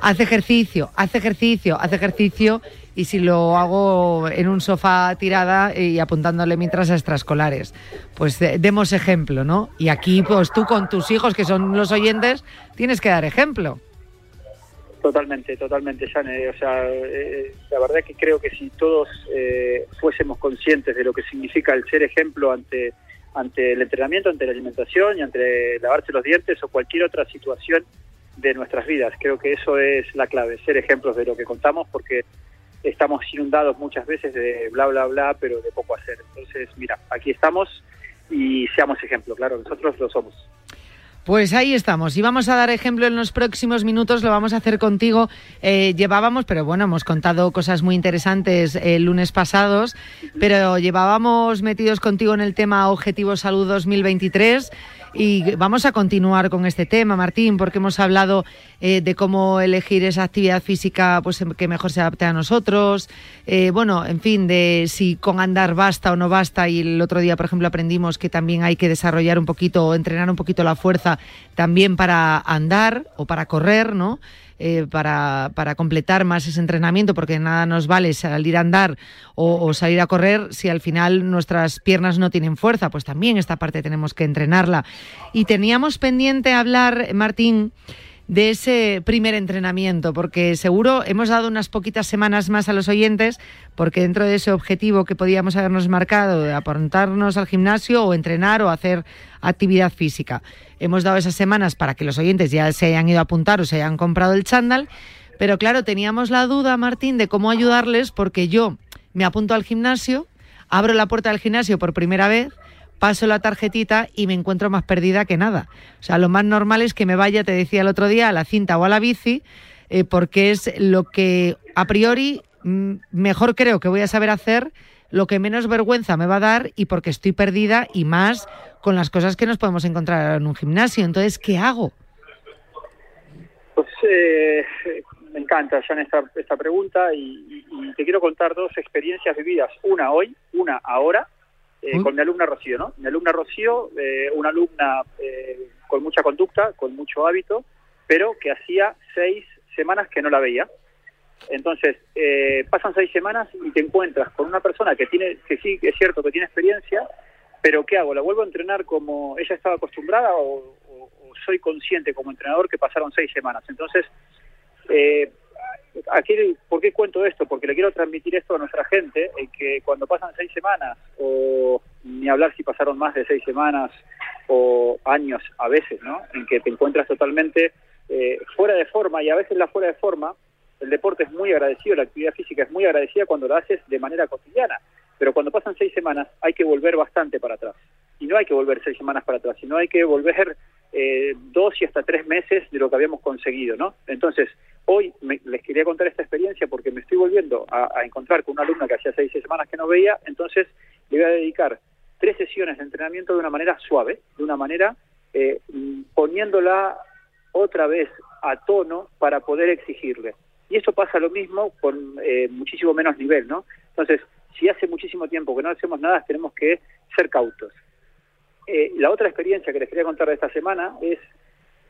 haz ejercicio, haz ejercicio, haz ejercicio, y si lo hago en un sofá tirada y apuntándole mientras a extraescolares. Pues demos ejemplo, ¿no? Y aquí, pues tú con tus hijos, que son los oyentes, tienes que dar ejemplo. Totalmente, totalmente, Jane. O sea, eh, la verdad que creo que si todos eh, fuésemos conscientes de lo que significa el ser ejemplo ante ante el entrenamiento, ante la alimentación y ante lavarse los dientes o cualquier otra situación de nuestras vidas. Creo que eso es la clave, ser ejemplos de lo que contamos porque estamos inundados muchas veces de bla, bla, bla, pero de poco hacer. Entonces, mira, aquí estamos y seamos ejemplo, claro, nosotros lo somos. Pues ahí estamos. Y vamos a dar ejemplo en los próximos minutos. Lo vamos a hacer contigo. Eh, llevábamos, pero bueno, hemos contado cosas muy interesantes el lunes pasados, pero llevábamos metidos contigo en el tema Objetivo Salud 2023. Y vamos a continuar con este tema, Martín, porque hemos hablado eh, de cómo elegir esa actividad física pues, que mejor se adapte a nosotros. Eh, bueno, en fin, de si con andar basta o no basta. Y el otro día, por ejemplo, aprendimos que también hay que desarrollar un poquito entrenar un poquito la fuerza también para andar o para correr, ¿no? Eh, para, para, completar más ese entrenamiento, porque nada nos vale salir a andar o, salir a correr si al final nuestras piernas no tienen fuerza, pues también esta parte tenemos que entrenarla. Y teníamos pendiente hablar, Martín, de ese primer entrenamiento, porque seguro hemos dado unas poquitas semanas más a los oyentes, porque dentro de ese objetivo que podíamos habernos marcado de apuntarnos al gimnasio o entrenar o hacer actividad física, hemos dado esas semanas para que los oyentes ya se hayan ido a apuntar o se hayan comprado el chándal, pero claro, teníamos la duda, Martín, de cómo ayudarles porque yo me apunto al gimnasio, abro la puerta del gimnasio por primera vez, paso la tarjetita y me encuentro más perdida que nada. O sea, lo más normal es que me vaya, te decía el otro día, a la cinta o a la bici, eh, porque es lo que a priori mm, mejor creo que voy a saber hacer, lo que menos vergüenza me va a dar y porque estoy perdida y más con las cosas que nos podemos encontrar en un gimnasio. Entonces, ¿qué hago? Pues eh, me encanta, esta, esta pregunta y, te quiero contar dos experiencias vividas, una hoy, una ahora, eh, ¿Mm? con mi alumna Rocío, ¿no? Mi alumna Rocío, eh, una alumna con mucha conducta, con mucho hábito, pero que hacía seis semanas que no la veía. Entonces, pasan seis semanas y te encuentras con una persona que tiene, que sí, es cierto que tiene experiencia, pero ¿qué hago? ¿La vuelvo a entrenar como ella estaba acostumbrada o, soy consciente como entrenador que pasaron seis semanas? Entonces, eh, aquí, ¿por qué cuento esto? Porque le quiero transmitir esto a nuestra gente, en que cuando pasan seis semanas, o ni hablar si pasaron más de seis semanas o años a veces, ¿no? En que te encuentras totalmente eh, fuera de forma y a veces la fuera de forma, el deporte es muy agradecido, la actividad física es muy agradecida cuando la haces de manera cotidiana. Pero cuando pasan seis semanas hay que volver bastante para atrás. Y no hay que volver seis semanas para atrás, sino hay que volver eh, dos y hasta tres meses de lo que habíamos conseguido, ¿no? Entonces, hoy les quería contar esta experiencia porque me estoy volviendo a, encontrar con una alumna que hacía seis semanas que no veía, entonces le voy a dedicar tres sesiones de entrenamiento de una manera suave, de una manera eh, poniéndola otra vez a tono para poder exigirle. Y esto pasa lo mismo con eh, muchísimo menos nivel, ¿no? Entonces, si hace muchísimo tiempo que no hacemos nada, tenemos que ser cautos. Eh, la otra experiencia que les quería contar de esta semana es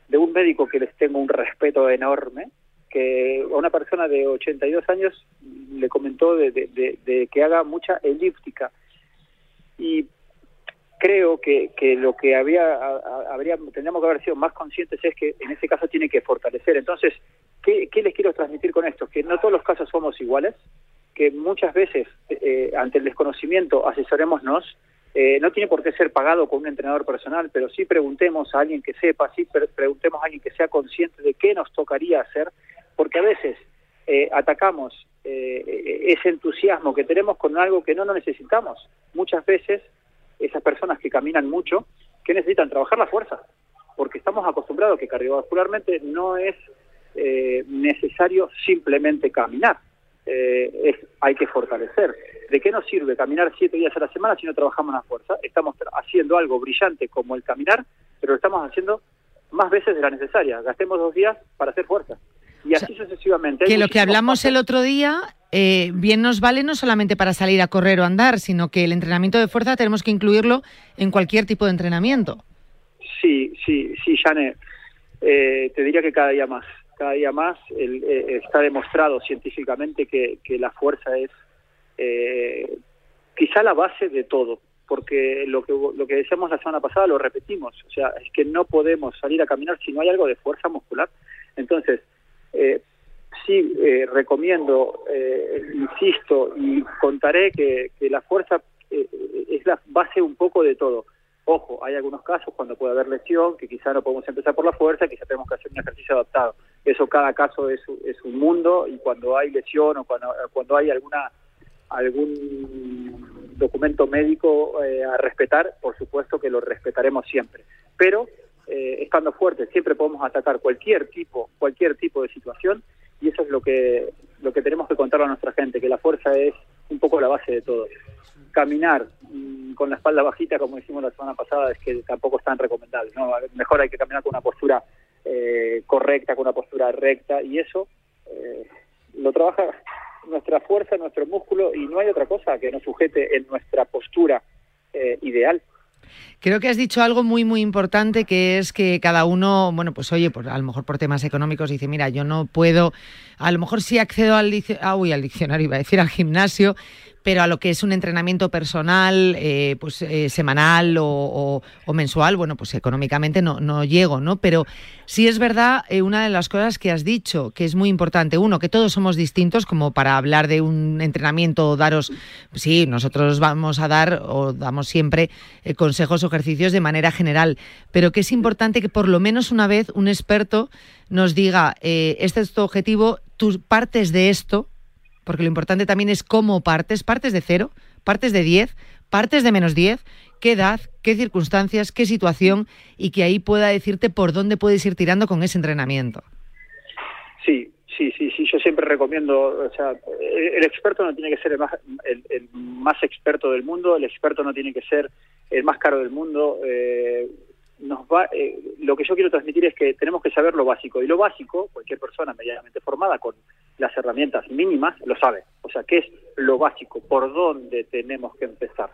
de un médico que les tengo un respeto enorme, que a una persona de 82 años le comentó de, que haga mucha elíptica. Y creo que, que lo que había, habría, tendríamos que haber sido más conscientes es que en ese caso tiene que fortalecer. Entonces, ¿qué, ¿qué les quiero transmitir con esto? Que no todos los casos somos iguales, que muchas veces eh, ante el desconocimiento asesorémonos, eh, no tiene por qué ser pagado con un entrenador personal, pero sí preguntemos a alguien que sepa, sí preguntemos a alguien que sea consciente de qué nos tocaría hacer, porque a veces eh, atacamos ese entusiasmo que tenemos con algo que no nos necesitamos. Muchas veces esas personas que caminan mucho, que necesitan trabajar la fuerza, porque estamos acostumbrados que cardiovascularmente no es necesario simplemente caminar eh, es, hay que fortalecer. ¿De qué nos sirve caminar siete días a la semana si no trabajamos la fuerza? Estamos haciendo algo brillante como el caminar, pero lo estamos haciendo más veces de la necesaria. Gastemos dos días para hacer fuerza. Y así sucesivamente. Que lo que hablamos el otro día, eh, bien nos vale no solamente para salir a correr o andar, sino que el entrenamiento de fuerza tenemos que incluirlo en cualquier tipo de entrenamiento. Sí, sí, sí, Jane. Eh, te diría que cada día más cada día más. Eh, está demostrado científicamente que, la fuerza es eh, quizá la base de todo, porque lo que, lo que decíamos la semana pasada lo repetimos, o sea, es que no podemos salir a caminar si no hay algo de fuerza muscular. Entonces, eh, sí recomiendo, insisto y contaré que, que la fuerza es la base un poco de todo. Ojo, hay algunos casos cuando puede haber lesión, que quizá no podemos empezar por la fuerza, quizá tenemos que hacer un ejercicio adaptado. Eso cada caso es, un mundo y cuando hay lesión o cuando, cuando hay alguna algún documento médico eh, a respetar, por supuesto que lo respetaremos siempre. Pero eh, estando fuertes siempre podemos atacar cualquier tipo, cualquier tipo de situación y eso es lo que lo que tenemos que contar a nuestra gente, que la fuerza es un poco la base de todo caminar mm, con la espalda bajita, como hicimos la semana pasada, es que tampoco es tan recomendable. ¿no? Mejor hay que caminar con una postura eh, correcta, con una postura recta, y eso eh, lo trabaja nuestra fuerza, nuestro músculo, y no hay otra cosa que nos sujete en nuestra postura eh, ideal. Creo que has dicho algo muy, muy importante, que es que cada uno, bueno, pues oye, pues a lo mejor por temas económicos dice, mira, yo no puedo, a lo mejor sí accedo al, ah, uy, al diccionario, iba a decir al gimnasio, pero a lo que es un entrenamiento personal, eh, pues eh, semanal o, mensual, bueno, pues económicamente no, no llego, ¿no? Pero sí es verdad eh, una de las cosas que has dicho, que es muy importante. Uno, que todos somos distintos, como para hablar de un entrenamiento, daros, sí, nosotros vamos a dar o damos siempre consejos o ejercicios de manera general, pero que es importante que por lo menos una vez un experto nos diga, este es tu objetivo, tú partes de esto, porque lo importante también es cómo partes, partes de cero, partes de 10, partes de menos 10, qué edad, qué circunstancias, qué situación y que ahí pueda decirte por dónde puedes ir tirando con ese entrenamiento. Sí, sí, sí, sí, yo siempre recomiendo, o sea, el experto no tiene que ser el más, el, más experto del mundo, el experto no tiene que ser el más caro del mundo. Eh, nos va, eh, lo que yo quiero transmitir es que tenemos que saber lo básico y lo básico, cualquier persona medianamente formada con las herramientas mínimas lo sabe. O sea, ¿qué es lo básico? ¿Por dónde tenemos que empezar?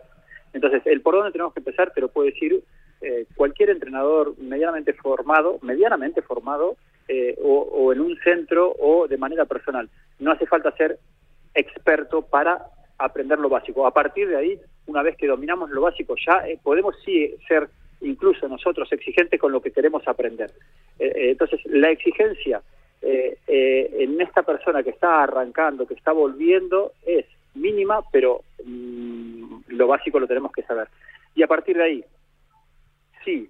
Entonces, el por dónde tenemos que empezar te lo puede decir eh, cualquier entrenador medianamente formado, medianamente formado, eh, o, en un centro o de manera personal. No hace falta ser experto para aprender lo básico. A partir de ahí, una vez que dominamos lo básico, ya podemos sí ser incluso nosotros exigentes con lo que queremos aprender. Eh, eh, entonces, la exigencia eh, en esta persona que está arrancando, que está volviendo, es mínima, pero mm, lo básico lo tenemos que saber. Y a partir de ahí, si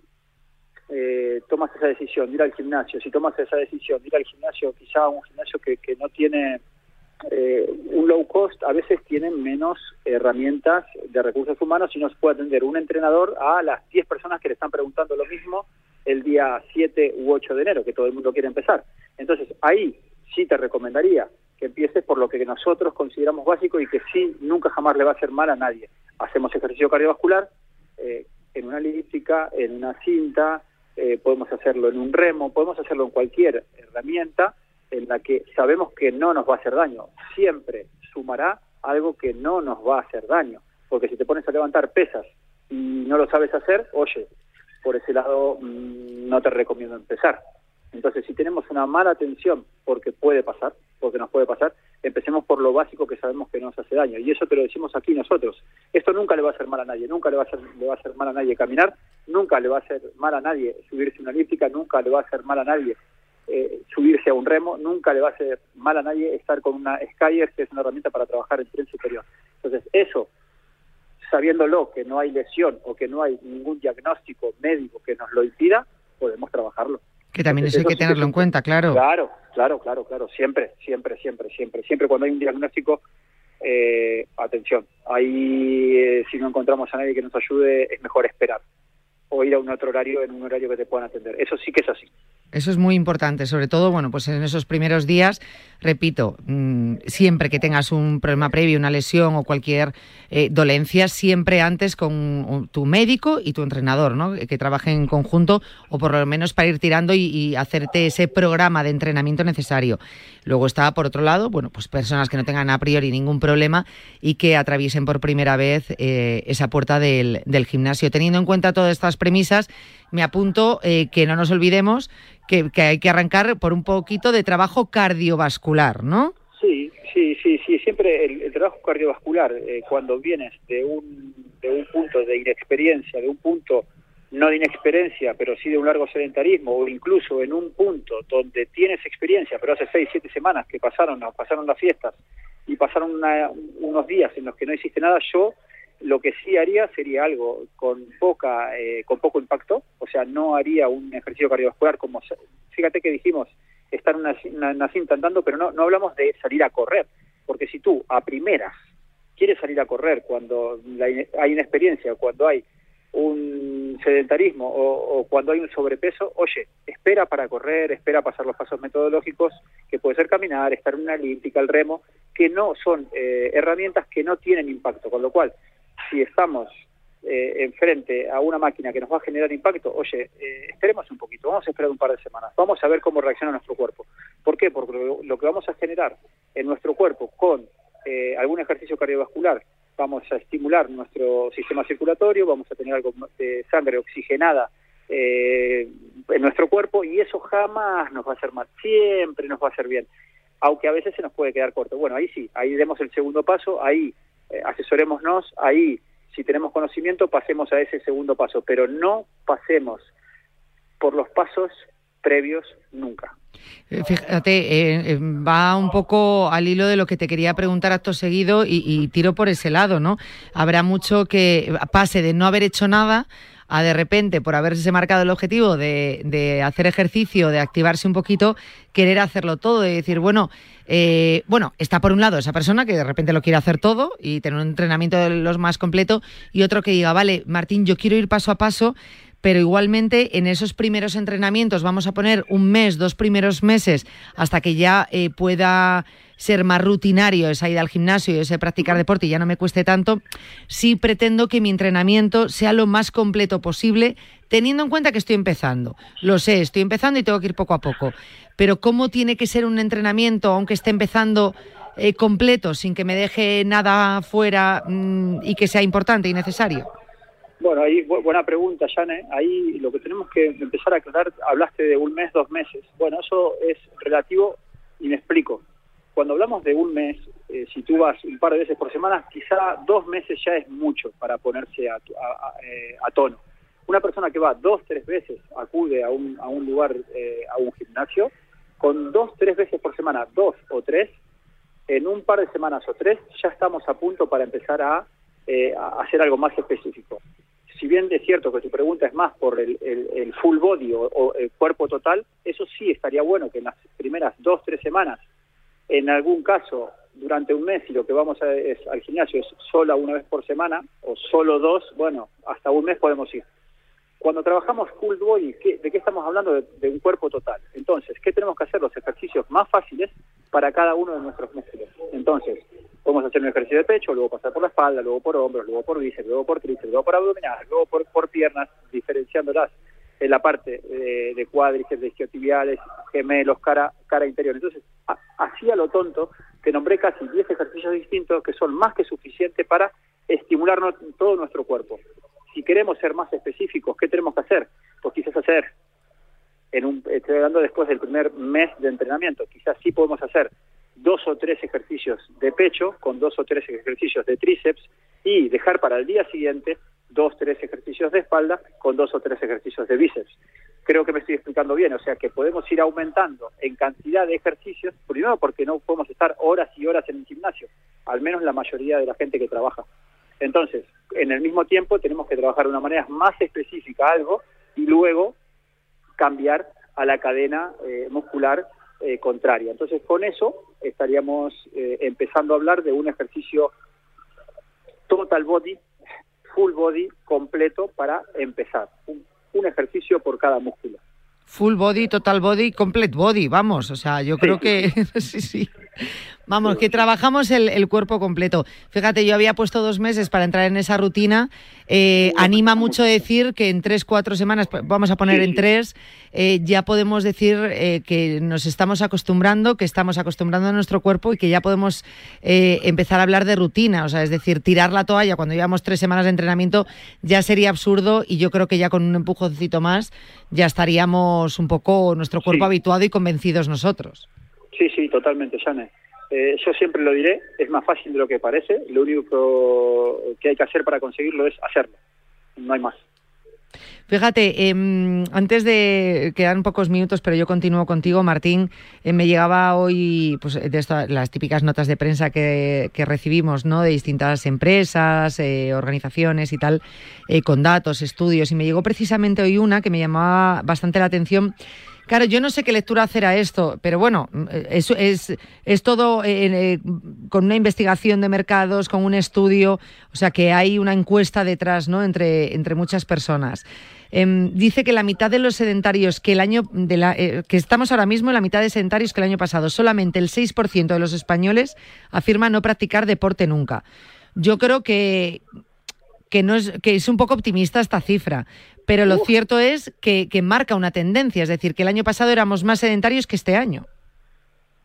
tomas esa decisión de ir al gimnasio, si tomas esa decisión de ir al gimnasio, quizá un gimnasio que, que no tiene eh, un low cost a veces tiene menos herramientas de recursos humanos y no se puede atender un entrenador a las 10 personas que le están preguntando lo mismo el día 7 u 8 de enero, que todo el mundo quiere empezar. Entonces, ahí sí te recomendaría que empieces por lo que nosotros consideramos básico y que sí, nunca jamás le va a hacer mal a nadie. Hacemos ejercicio cardiovascular eh, en una elíptica, en una cinta, eh, podemos hacerlo en un remo, podemos hacerlo en cualquier herramienta, en la que sabemos que no nos va a hacer daño. Siempre sumará algo que no nos va a hacer daño. Porque si te pones a levantar pesas y no lo sabes hacer, oye, por ese lado mm, no te recomiendo empezar. Entonces, si tenemos una mala atención, porque puede pasar, porque nos puede pasar, empecemos por lo básico que sabemos que nos hace daño. Y eso te lo decimos aquí nosotros. Esto nunca le va a hacer mal a nadie, nunca le va a hacer, le va a hacer mal a nadie caminar, nunca le va a hacer mal a nadie subirse una elíptica, nunca le va a hacer mal a nadie eh, subirse a un remo, nunca le va a hacer mal a nadie estar con una Skyer, que es una herramienta para trabajar en tren superior. Entonces, eso, sabiéndolo que no hay lesión o que no hay ningún diagnóstico médico que nos lo impida, podemos trabajarlo. Que también eso hay que tenerlo en cuenta, claro. Claro, claro, claro, claro. Siempre, siempre, siempre, siempre. Siempre cuando hay un diagnóstico, eh, atención. Ahí, eh, si no encontramos a nadie que nos ayude, es mejor esperar. O ir a un otro horario, en un horario que te puedan atender. Eso sí que es así. Eso es muy importante, sobre todo, bueno, pues en esos primeros días, repito, mm, siempre que tengas un problema previo, una lesión o cualquier eh, dolencia, siempre antes con tu médico y tu entrenador, ¿no? Que trabajen en conjunto o por lo menos para ir tirando y, hacerte ese programa de entrenamiento necesario. Luego está, por otro lado, bueno, pues personas que no tengan a priori ningún problema y que atraviesen por primera vez eh, esa puerta del, del gimnasio. Teniendo en cuenta todas estas premisas, me apunto eh, que no nos olvidemos que, hay que arrancar por un poquito de trabajo cardiovascular, ¿no? Sí, sí, sí, sí. Siempre el, trabajo cardiovascular, eh, cuando vienes de un, de un punto de inexperiencia, de un punto no de inexperiencia, pero sí de un largo sedentarismo, o incluso en un punto donde tienes experiencia, pero hace seis, siete semanas que pasaron, pasaron las fiestas y pasaron unos días en los que no hiciste nada, yo Lo que sí haría sería algo con poca, eh, con poco impacto, o sea, no haría un ejercicio cardiovascular como, fíjate que dijimos, estar una, una, cinta andando, pero no, no hablamos de salir a correr, porque si tú a primeras quieres salir a correr cuando hay una experiencia, cuando hay un sedentarismo o, cuando hay un sobrepeso, oye, espera para correr, espera pasar los pasos metodológicos, que puede ser caminar, estar en una elíptica, el remo, que no son eh, herramientas que no tienen impacto, con lo cual, si estamos eh, enfrente a una máquina que nos va a generar impacto, oye, eh, esperemos un poquito, vamos a esperar un par de semanas, vamos a ver cómo reacciona nuestro cuerpo. ¿Por qué? Porque lo, que vamos a generar en nuestro cuerpo con eh, algún ejercicio cardiovascular vamos a estimular nuestro sistema circulatorio, vamos a tener algo de sangre oxigenada eh, en nuestro cuerpo y eso jamás nos va a hacer mal, siempre nos va a hacer bien, aunque a veces se nos puede quedar corto. Bueno, ahí sí, ahí demos el segundo paso, ahí eh, asesorémonos, ahí si tenemos conocimiento pasemos a ese segundo paso, pero no pasemos por los pasos previos nunca. Eh, fíjate, eh, va un poco al hilo de lo que te quería preguntar acto seguido y, tiro por ese lado, ¿no? Habrá mucho que pase de no haber hecho nada a de repente, por haberse marcado el objetivo de, hacer ejercicio, de activarse un poquito, querer hacerlo todo y decir, bueno, bueno, está por un lado esa persona que de repente lo quiere hacer todo y tener un entrenamiento de los más completo y otro que diga, vale, Martín, yo quiero ir paso a paso pero igualmente en esos primeros entrenamientos vamos a poner un mes, dos primeros meses, hasta que ya eh, pueda ser más rutinario esa ida al gimnasio y ese practicar deporte y ya no me cueste tanto, sí pretendo que mi entrenamiento sea lo más completo posible, teniendo en cuenta que estoy empezando. Lo sé, estoy empezando y tengo que ir poco a poco. Pero ¿cómo tiene que ser un entrenamiento, aunque esté empezando eh, completo, sin que me deje nada fuera mm, y que sea importante y necesario? Bueno, ahí buena pregunta, Jane. Ahí lo que tenemos que empezar a aclarar, hablaste de un mes, dos meses. Bueno, eso es relativo y me explico. Cuando hablamos de un mes, eh, si tú vas un par de veces por semana, quizá dos meses ya es mucho para ponerse a, eh, tono. Una persona que va dos, tres veces, acude a un, a un lugar, eh, a un gimnasio, con dos, tres veces por semana, dos o tres, en un par de semanas o tres, ya estamos a punto para empezar a hacer algo más específico si bien es cierto que tu pregunta es más por el, full body o, el cuerpo total, eso sí estaría bueno que en las primeras dos, tres semanas, en algún caso durante un mes, y lo que vamos a, es, al gimnasio es sola una vez por semana, o solo dos, bueno, hasta un mes podemos ir. Cuando trabajamos full body, ¿de qué estamos hablando? De, un cuerpo total. Entonces, ¿qué tenemos que hacer? Los ejercicios más fáciles para cada uno de nuestros músculos. Entonces, podemos hacer un ejercicio de pecho, luego pasar por la espalda, luego por hombros, luego por bíceps, luego por tríceps, luego por abdominales, luego por, piernas, diferenciándolas en la parte de, de cuádriceps, de isquiotibiales, gemelos, cara, cara interior. Entonces, así a lo tonto, te nombré casi 10 ejercicios distintos que son más que suficientes para estimular todo nuestro cuerpo si queremos ser más específicos, ¿qué tenemos que hacer? Pues quizás hacer, en un, estoy hablando después del primer mes de entrenamiento, quizás sí podemos hacer dos o tres ejercicios de pecho con dos o tres ejercicios de tríceps y dejar para el día siguiente dos o tres ejercicios de espalda con dos o tres ejercicios de bíceps. Creo que me estoy explicando bien, o sea que podemos ir aumentando en cantidad de ejercicios, primero porque no podemos estar horas y horas en el gimnasio, al menos la mayoría de la gente que trabaja. Entonces, en el mismo tiempo tenemos que trabajar de una manera más específica algo y luego cambiar a la cadena eh, muscular eh, contraria. Entonces, con eso estaríamos eh, empezando a hablar de un ejercicio total body, full body, completo para empezar. un ejercicio por cada músculo. Full body, total body, complete body, vamos. O sea, yo creo que sí, sí. Vamos, que trabajamos el, cuerpo completo. Fíjate, yo había puesto dos meses para entrar en esa rutina. Eh, anima mucho decir que en tres, cuatro semanas, pues, vamos a poner en tres, eh, ya podemos decir eh, que nos estamos acostumbrando, que estamos acostumbrando a nuestro cuerpo y que ya podemos empezar a hablar de rutina. O sea, es decir, tirar la toalla cuando llevamos tres semanas de entrenamiento ya sería absurdo y yo creo que ya con un empujoncito más ya estaríamos un poco nuestro cuerpo habituado y convencidos nosotros. Sí, sí, totalmente, Jane. Eh, yo siempre lo diré, es más fácil de lo que parece, lo único que hay que hacer para conseguirlo es hacerlo, no hay más. Fíjate, em, antes de quedan pocos minutos, pero yo continúo contigo, Martín. Eh, me llegaba hoy pues, de las típicas notas de prensa que, recibimos, ¿no? De distintas empresas, eh, organizaciones y tal, eh, con datos, estudios. Y me llegó precisamente hoy una que me llamaba bastante la atención Claro, yo no sé qué lectura hacer a esto, pero bueno, es, es, todo eh, con una investigación de mercados, con un estudio, o sea que hay una encuesta detrás, ¿no? Entre, entre muchas personas. Em, dice que la mitad de los sedentarios que el año de la, eh, que estamos ahora mismo, la mitad de sedentarios que el año pasado, solamente el 6% de los españoles afirma no practicar deporte nunca. Yo creo que, que es un poco optimista esta cifra, pero lo cierto es que, marca una tendencia, es decir, que el año pasado éramos más sedentarios que este año.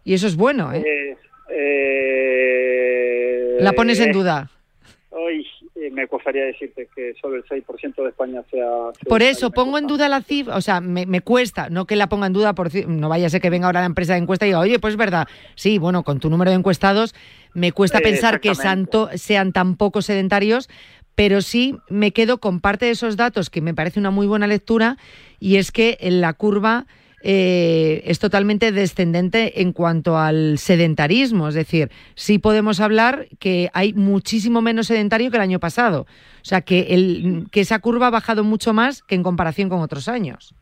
Y eso es bueno, ¿eh? eh, eh La pones en duda. Hoy eh, me costaría decirte que solo el 6% de España sea... Por eso, pongo en duda la cifra, o sea, me, cuesta, no que la ponga en duda, por no vaya a ser que venga ahora la empresa de encuesta y diga, oye, pues es verdad, sí, bueno, con tu número de encuestados, me cuesta pensar que sean tan pocos sedentarios, pero sí me quedo con parte de esos datos que me parece una muy buena lectura y es que la curva eh, es totalmente descendente en cuanto al sedentarismo, es decir, sí podemos hablar que hay muchísimo menos sedentario que el año pasado, o sea que, el, que esa curva ha bajado mucho más que en comparación con otros años.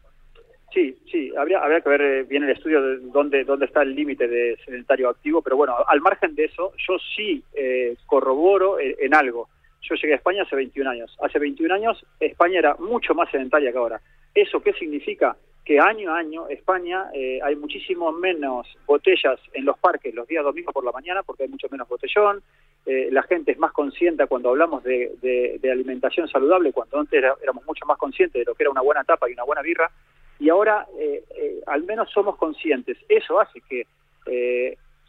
Sí, sí, habría, habría que ver eh, bien el estudio de dónde, dónde está el límite de sedentario activo, pero bueno, al margen de eso, yo sí eh, corroboro en algo yo llegué a España hace 21 años. Hace 21 años España era mucho más sedentaria que ahora. ¿Eso qué significa? Que año a año España eh, hay muchísimo menos botellas en los parques los días domingos por la mañana porque hay mucho menos botellón. Eh, la gente es más consciente cuando hablamos de, alimentación saludable, cuando antes éramos mucho más conscientes de lo que era una buena tapa y una buena birra. Y ahora eh, al menos somos conscientes. Eso hace que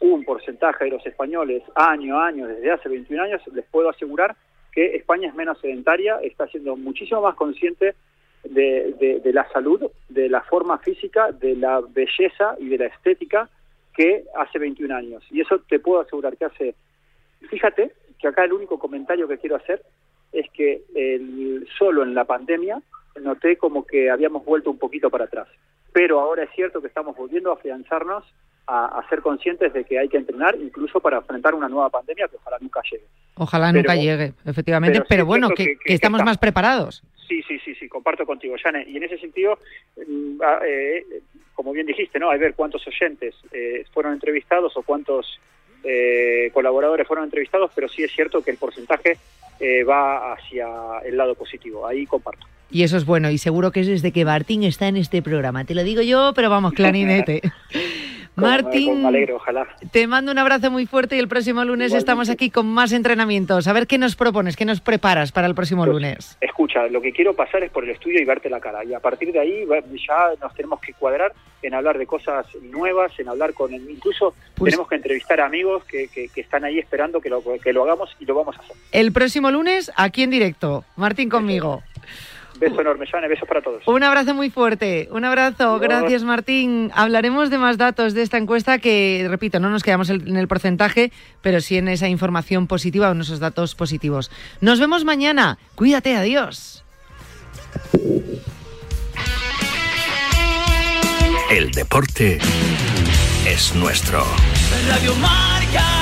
un porcentaje de los españoles año a año, desde hace 21 años, les puedo asegurar que España es menos sedentaria, está siendo muchísimo más consciente de, la salud, de la forma física, de la belleza y de la estética que hace 21 años. Y eso te puedo asegurar que hace... Fíjate que acá el único comentario que quiero hacer es que el, solo en la pandemia noté como que habíamos vuelto un poquito para atrás. Pero ahora es cierto que estamos volviendo a afianzarnos a, ser conscientes de que hay que entrenar incluso para enfrentar una nueva pandemia que ojalá nunca llegue. Ojalá nunca llegue, efectivamente, pero, bueno, que, estamos más preparados. Sí, sí, sí, sí, comparto contigo, Jane. Y en ese sentido, mm, eh, como bien dijiste, ¿no? Hay ver cuántos oyentes eh, fueron entrevistados o cuántos eh, colaboradores fueron entrevistados, pero sí es cierto que el porcentaje va hacia el lado positivo. Ahí comparto. Y eso es bueno, y seguro que es desde que Martín está en este programa. Te lo digo yo, pero vamos, clarinete. Martín, te mando un abrazo muy fuerte y el próximo lunes estamos aquí con más entrenamientos. A ver qué nos propones, qué nos preparas para el próximo pues, lunes. Escucha, lo que quiero pasar es por el estudio y verte la cara. Y a partir de ahí ya nos tenemos que cuadrar en hablar de cosas nuevas, en hablar con... Incluso pues tenemos que entrevistar a amigos que, están ahí esperando que lo, que lo hagamos y lo vamos a hacer. El próximo lunes aquí en directo. Martín conmigo. Beso enorme, Sane, besos para todos. Un abrazo muy fuerte, un abrazo. Gracias, Martín. Hablaremos de más datos de esta encuesta que, repito, no nos quedamos en el porcentaje, pero sí en esa información positiva o en esos datos positivos. Nos vemos mañana. Cuídate, adiós. El deporte es nuestro. Radio Marca.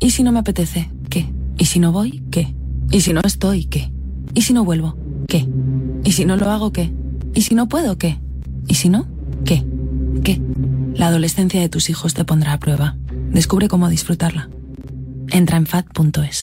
¿Y si no me apetece, qué? ¿Y si no voy, qué? ¿Y si no estoy, qué? ¿Y si no vuelvo, qué? ¿Y si no lo hago, qué? ¿Y si no puedo, qué? ¿Y si no, qué? ¿Qué? La adolescencia de tus hijos te pondrá a prueba. Descubre cómo disfrutarla. Entra en fat.es.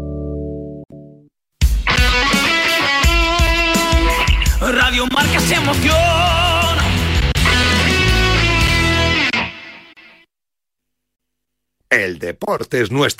Radio Marca se emoción. El deporte es nuestro.